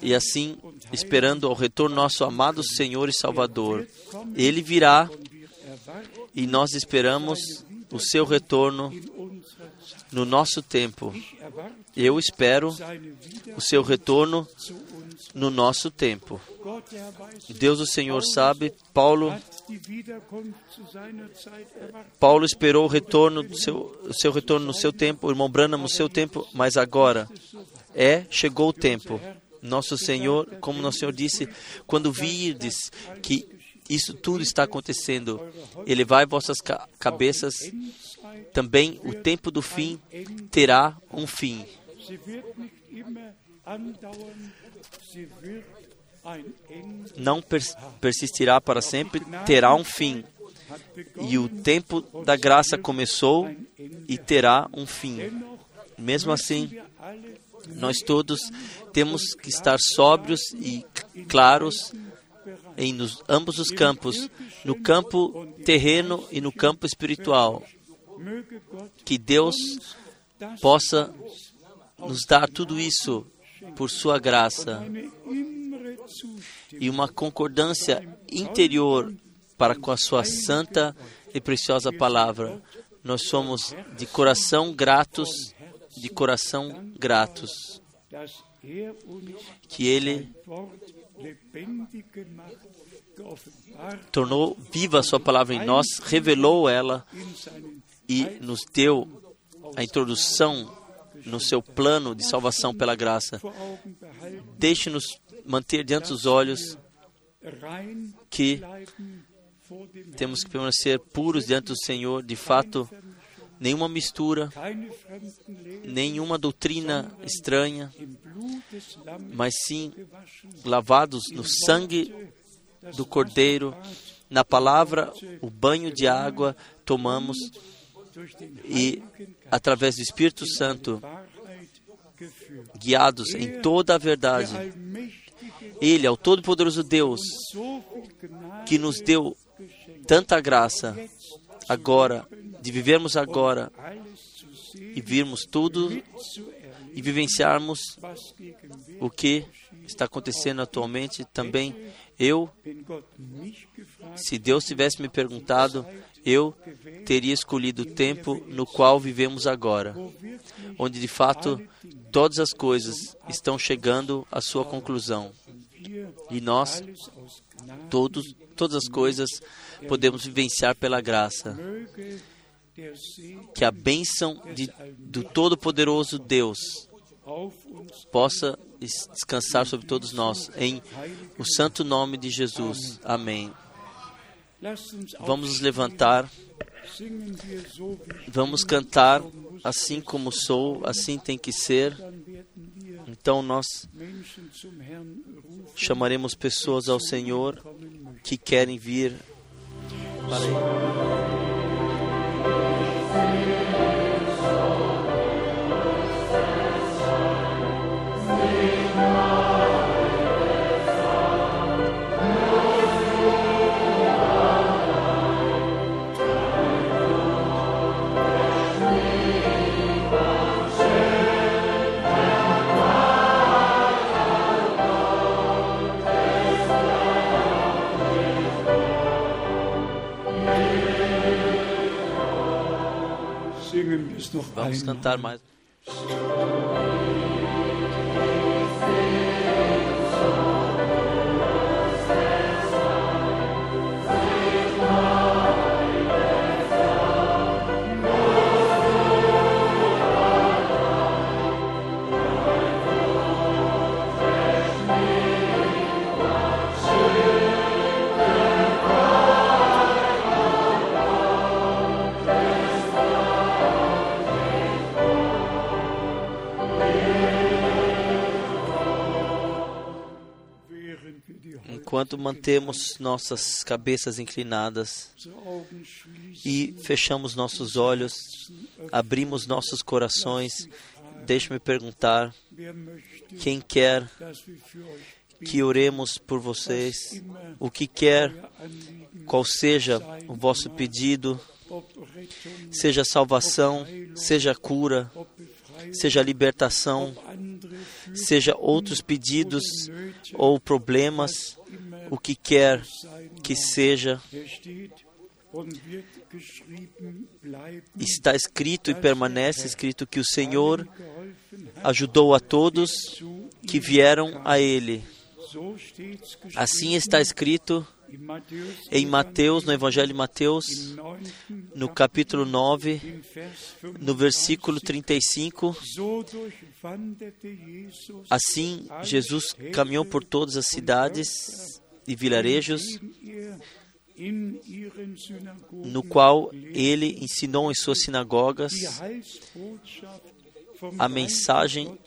e assim esperando ao retorno nosso amado Senhor e Salvador. Ele virá e nós esperamos o seu retorno no nosso tempo. Eu espero o seu retorno no nosso tempo. Deus, o Senhor, sabe. Paulo, Paulo esperou o retorno do seu, o seu retorno no seu tempo. O irmão Branham no seu tempo, mas agora é chegou o tempo. Nosso Senhor, como nosso Senhor disse, quando virdes que isso tudo está acontecendo, elevai vossas cabeças também o tempo do fim terá um fim. Não persistirá para sempre, terá um fim. E o tempo da graça começou e terá um fim. Mesmo assim, nós todos temos que estar sóbrios e claros em nos, ambos os campos, no campo terreno e no campo espiritual. Que Deus possa nos dar tudo isso por Sua graça e uma concordância interior para com a Sua santa e preciosa palavra. Nós somos de coração gratos, de coração gratos. Que Ele tornou viva a Sua palavra em nós, revelou ela e nos deu a introdução no seu plano de salvação pela graça. Deixe-nos manter diante dos olhos que temos que permanecer puros diante do Senhor, de fato, nenhuma mistura, nenhuma doutrina estranha, mas sim lavados no sangue do Cordeiro, na palavra, o banho de água tomamos e, através do Espírito Santo, guiados em toda a verdade. Ele é o Todo-Poderoso Deus que nos deu tanta graça agora, de vivermos agora e virmos tudo e vivenciarmos o que está acontecendo atualmente também Eu, se Deus tivesse me perguntado, eu teria escolhido o tempo no qual vivemos agora, onde de fato todas as coisas estão chegando à sua conclusão. E nós, todos, todas as coisas, podemos vivenciar pela graça. Que a bênção de, do Todo-Poderoso Deus possa es- descansar sobre todos nós, em o santo nome de Jesus. Amém. Vamos nos levantar, vamos cantar assim como sou, assim tem que ser. Então nós chamaremos pessoas ao Senhor que querem vir para Ele. Vamos cantar mais. Enquanto mantemos nossas cabeças inclinadas e fechamos nossos olhos, abrimos nossos corações, deixe-me perguntar: quem quer que oremos por vocês? O que quer, qual seja o vosso pedido, seja salvação, seja cura, seja libertação, seja outros pedidos ou problemas, o que quer que seja, está escrito e permanece escrito que o Senhor ajudou a todos que vieram a Ele. Assim está escrito em Mateus, no Evangelho de Mateus, no capítulo 9, im Vers no versículo 35. So durchwanderte Jesus Assim, Jesus caminhou por todas as cidades e vilarejos, no qual ele ensinou em suas sinagogas a mensagem,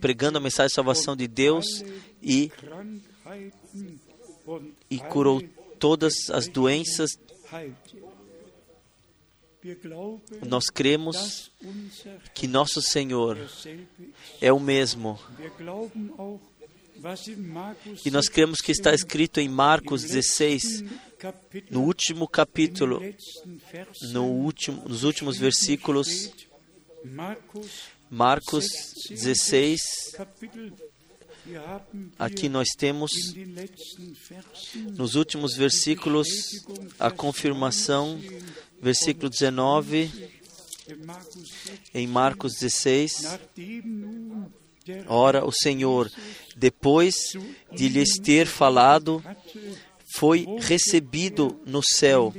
pregando a mensagem de salvação de Deus e, e curou todas as doenças. Nós cremos que nosso Senhor é o mesmo. E nós cremos que está escrito em Marcos 16, Kapitel, no último capítulo, no último, nos últimos versículos, Marcos 16. Aqui nós temos nos últimos versículos a confirmação, versículo 19, in Markus 6, em Marcos 16. nachdem nun der Ora, o Senhor, depois de lhes ter falado, foi recebido no céu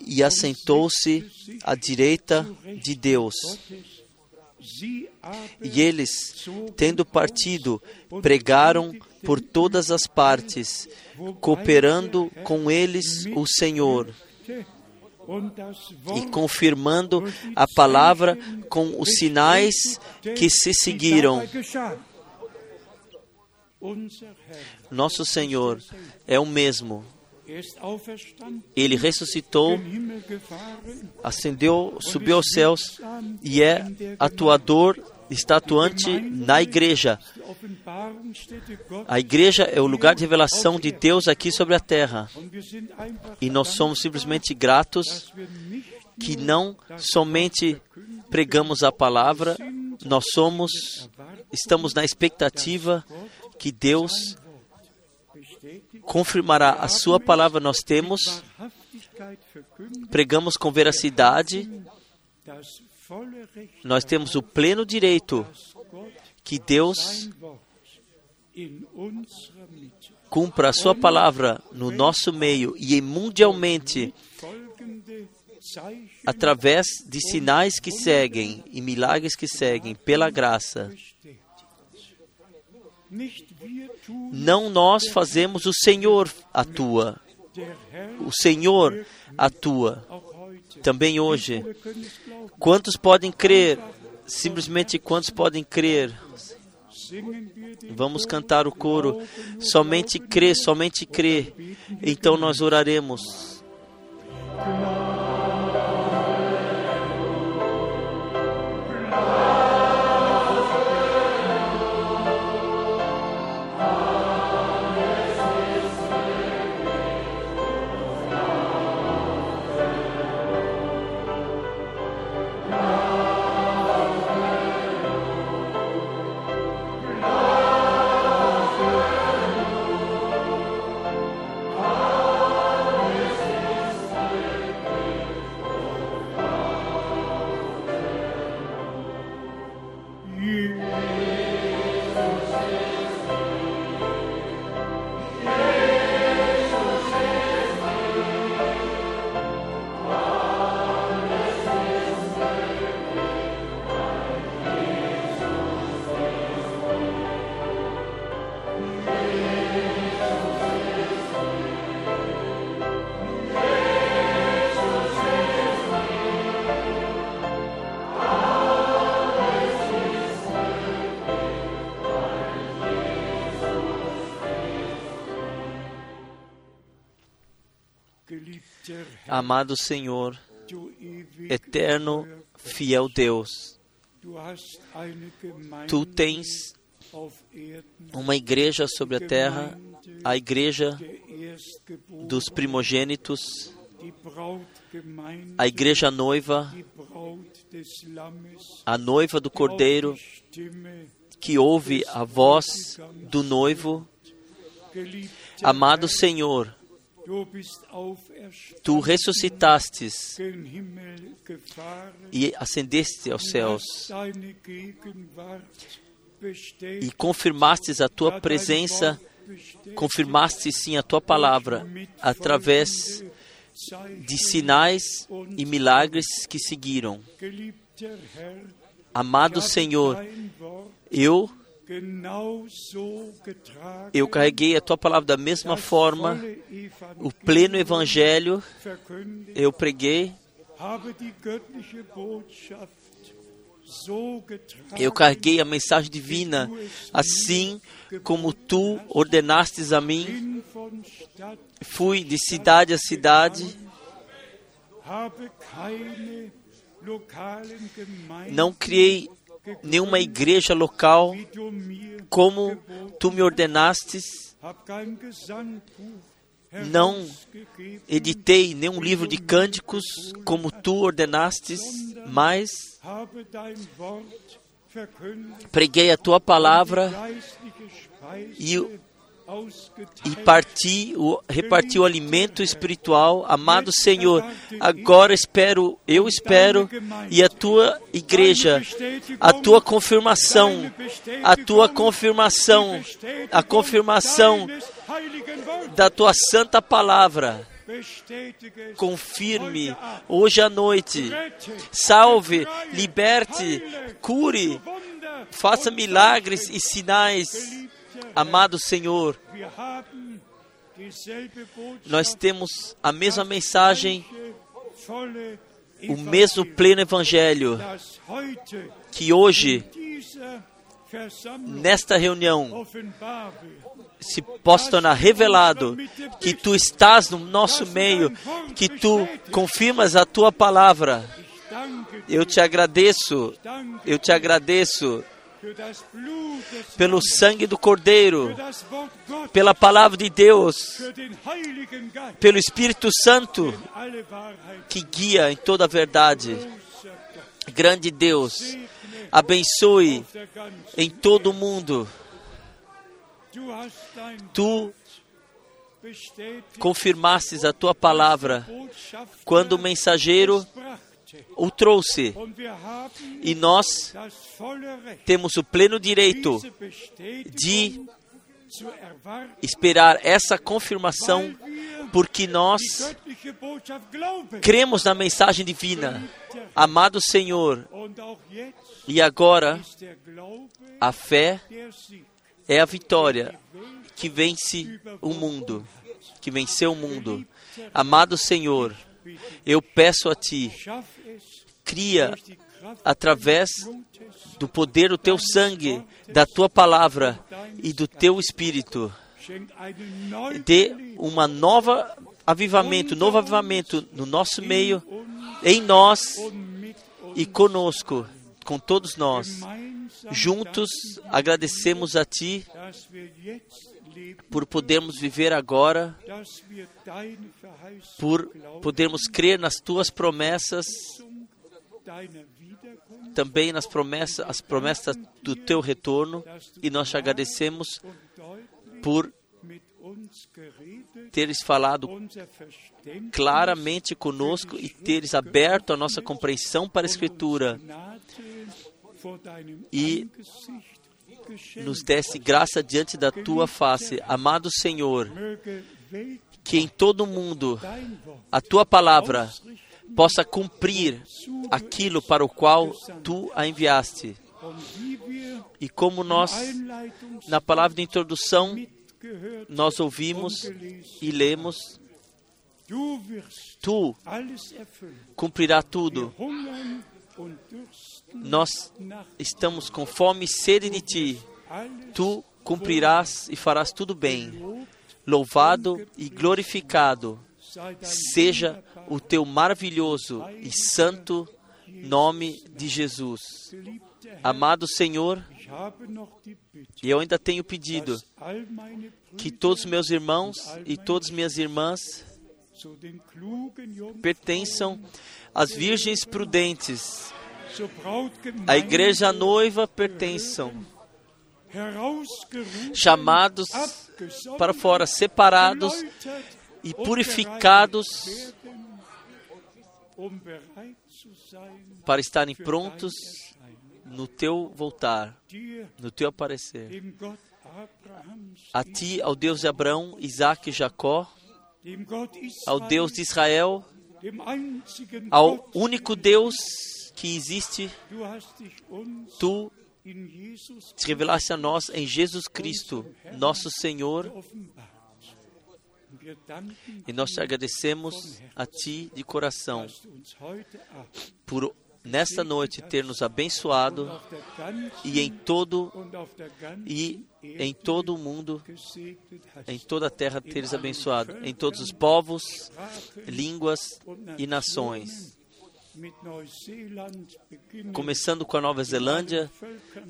e assentou-se à direita de Deus. E eles, tendo partido, pregaram por todas as partes, cooperando com eles o Senhor e confirmando a palavra com os sinais que se seguiram. Nosso Senhor é o mesmo. Ele ressuscitou, ascendeu, subiu aos céus e é atuador, está atuante na igreja. A igreja é o lugar de revelação de Deus aqui sobre a terra. E nós somos simplesmente gratos que não somente pregamos a palavra, nós somos, estamos na expectativa que Deus confirmará a sua palavra. Nós temos, pregamos com veracidade, nós temos o pleno direito que Deus cumpra a sua palavra no nosso meio e mundialmente através de sinais que seguem e milagres que seguem pela graça. Não nós fazemos, o Senhor atua. O Senhor atua. Também hoje. Quantos podem crer? Simplesmente quantos podem crer? Vamos cantar o coro. Somente crê, somente crê. Então nós oraremos. Amado Senhor, eterno, fiel Deus, tu tens uma igreja sobre a terra, a igreja dos primogênitos, a igreja noiva, a noiva do cordeiro, que ouve a voz do noivo. Amado Senhor, tu ressuscitastes e ascendeste aos céus. e confirmastes a tua presença, confirmaste sim a tua palavra através de sinais e milagres que seguiram. Amado Senhor, eu eu carreguei a tua palavra da mesma forma, o pleno evangelho eu preguei. Eu carreguei a mensagem divina, assim como tu ordenastes a mim. Fui de cidade a cidade. Não criei nenhuma igreja local como tu me ordenastes. Não editei nenhum livro de cânticos como tu ordenastes, mas preguei a tua palavra e e parti, o, reparti o alimento espiritual. Amado Senhor, agora espero, eu espero, e a tua igreja, a tua confirmação, a tua confirmação, a confirmação da tua santa palavra. Confirme hoje à noite, salve, liberte, cure, faça milagres e sinais Amado Senhor, nós temos a mesma mensagem, o mesmo pleno Evangelho, que hoje, nesta reunião, se possa tornar revelado que tu estás no nosso meio, que tu confirmas a tua palavra. Eu te agradeço, eu te agradeço pelo sangue do Cordeiro, pela palavra de Deus, pelo Espírito Santo. Que guia em toda a verdade. Grande Deus, abençoe em todo o mundo. Tu confirmastes a tua palavra. Quando o mensageiro. O trouxe. E nós temos o pleno direito de esperar essa confirmação, porque nós cremos na mensagem divina. Amado Senhor, e agora a fé é a vitória que vence o mundo, que venceu o mundo. Amado Senhor, eu peço a Ti, cria através do poder do Teu sangue, da Tua palavra e do Teu Espírito. Dê uma nova avivamento, novo avivamento no nosso meio, em nós e conosco, com todos nós. Juntos agradecemos a Ti por podermos viver agora, por podermos crer nas Tuas promessas, também nas promessas, as promessas do Teu retorno, e nós te agradecemos por teres falado claramente conosco e teres aberto a nossa compreensão para a Escritura E. nos desse graça diante da tua face. Amado Senhor, que em todo o mundo a tua palavra possa cumprir aquilo para o qual tu a enviaste. E como nós, na palavra de introdução, nós ouvimos e lemos, tu cumprirá tudo. Nós estamos com fome e sede de ti. Tu cumprirás e farás tudo bem. Louvado e glorificado seja o teu maravilhoso e santo nome de Jesus. Amado Senhor, eu ainda tenho pedido que todos meus irmãos e todas minhas irmãs pertençam às virgens prudentes. A igreja noiva pertençam, chamados para fora, separados e purificados para estarem prontos no teu voltar, no teu aparecer. A ti, ao Deus de Abraão, Isaac e Jacó, ao Deus de Israel, ao único Deus que existe, tu te revelaste a nós em Jesus Cristo, nosso Senhor, e nós te agradecemos a ti de coração por nesta noite ter nos abençoado e em todo e em todo o mundo, em toda a terra teres abençoado, em todos os povos, línguas e nações, começando com a Nova Zelândia,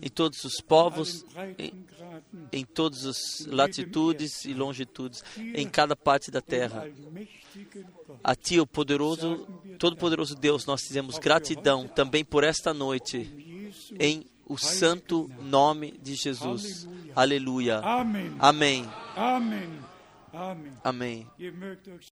em todos os povos, em, em todas as latitudes e longitudes, em cada parte da terra. A Ti, o poderoso, todo-poderoso Deus, nós dizemos gratidão também por esta noite, em o santo nome de Jesus. Aleluia. Amém. Amém. Euch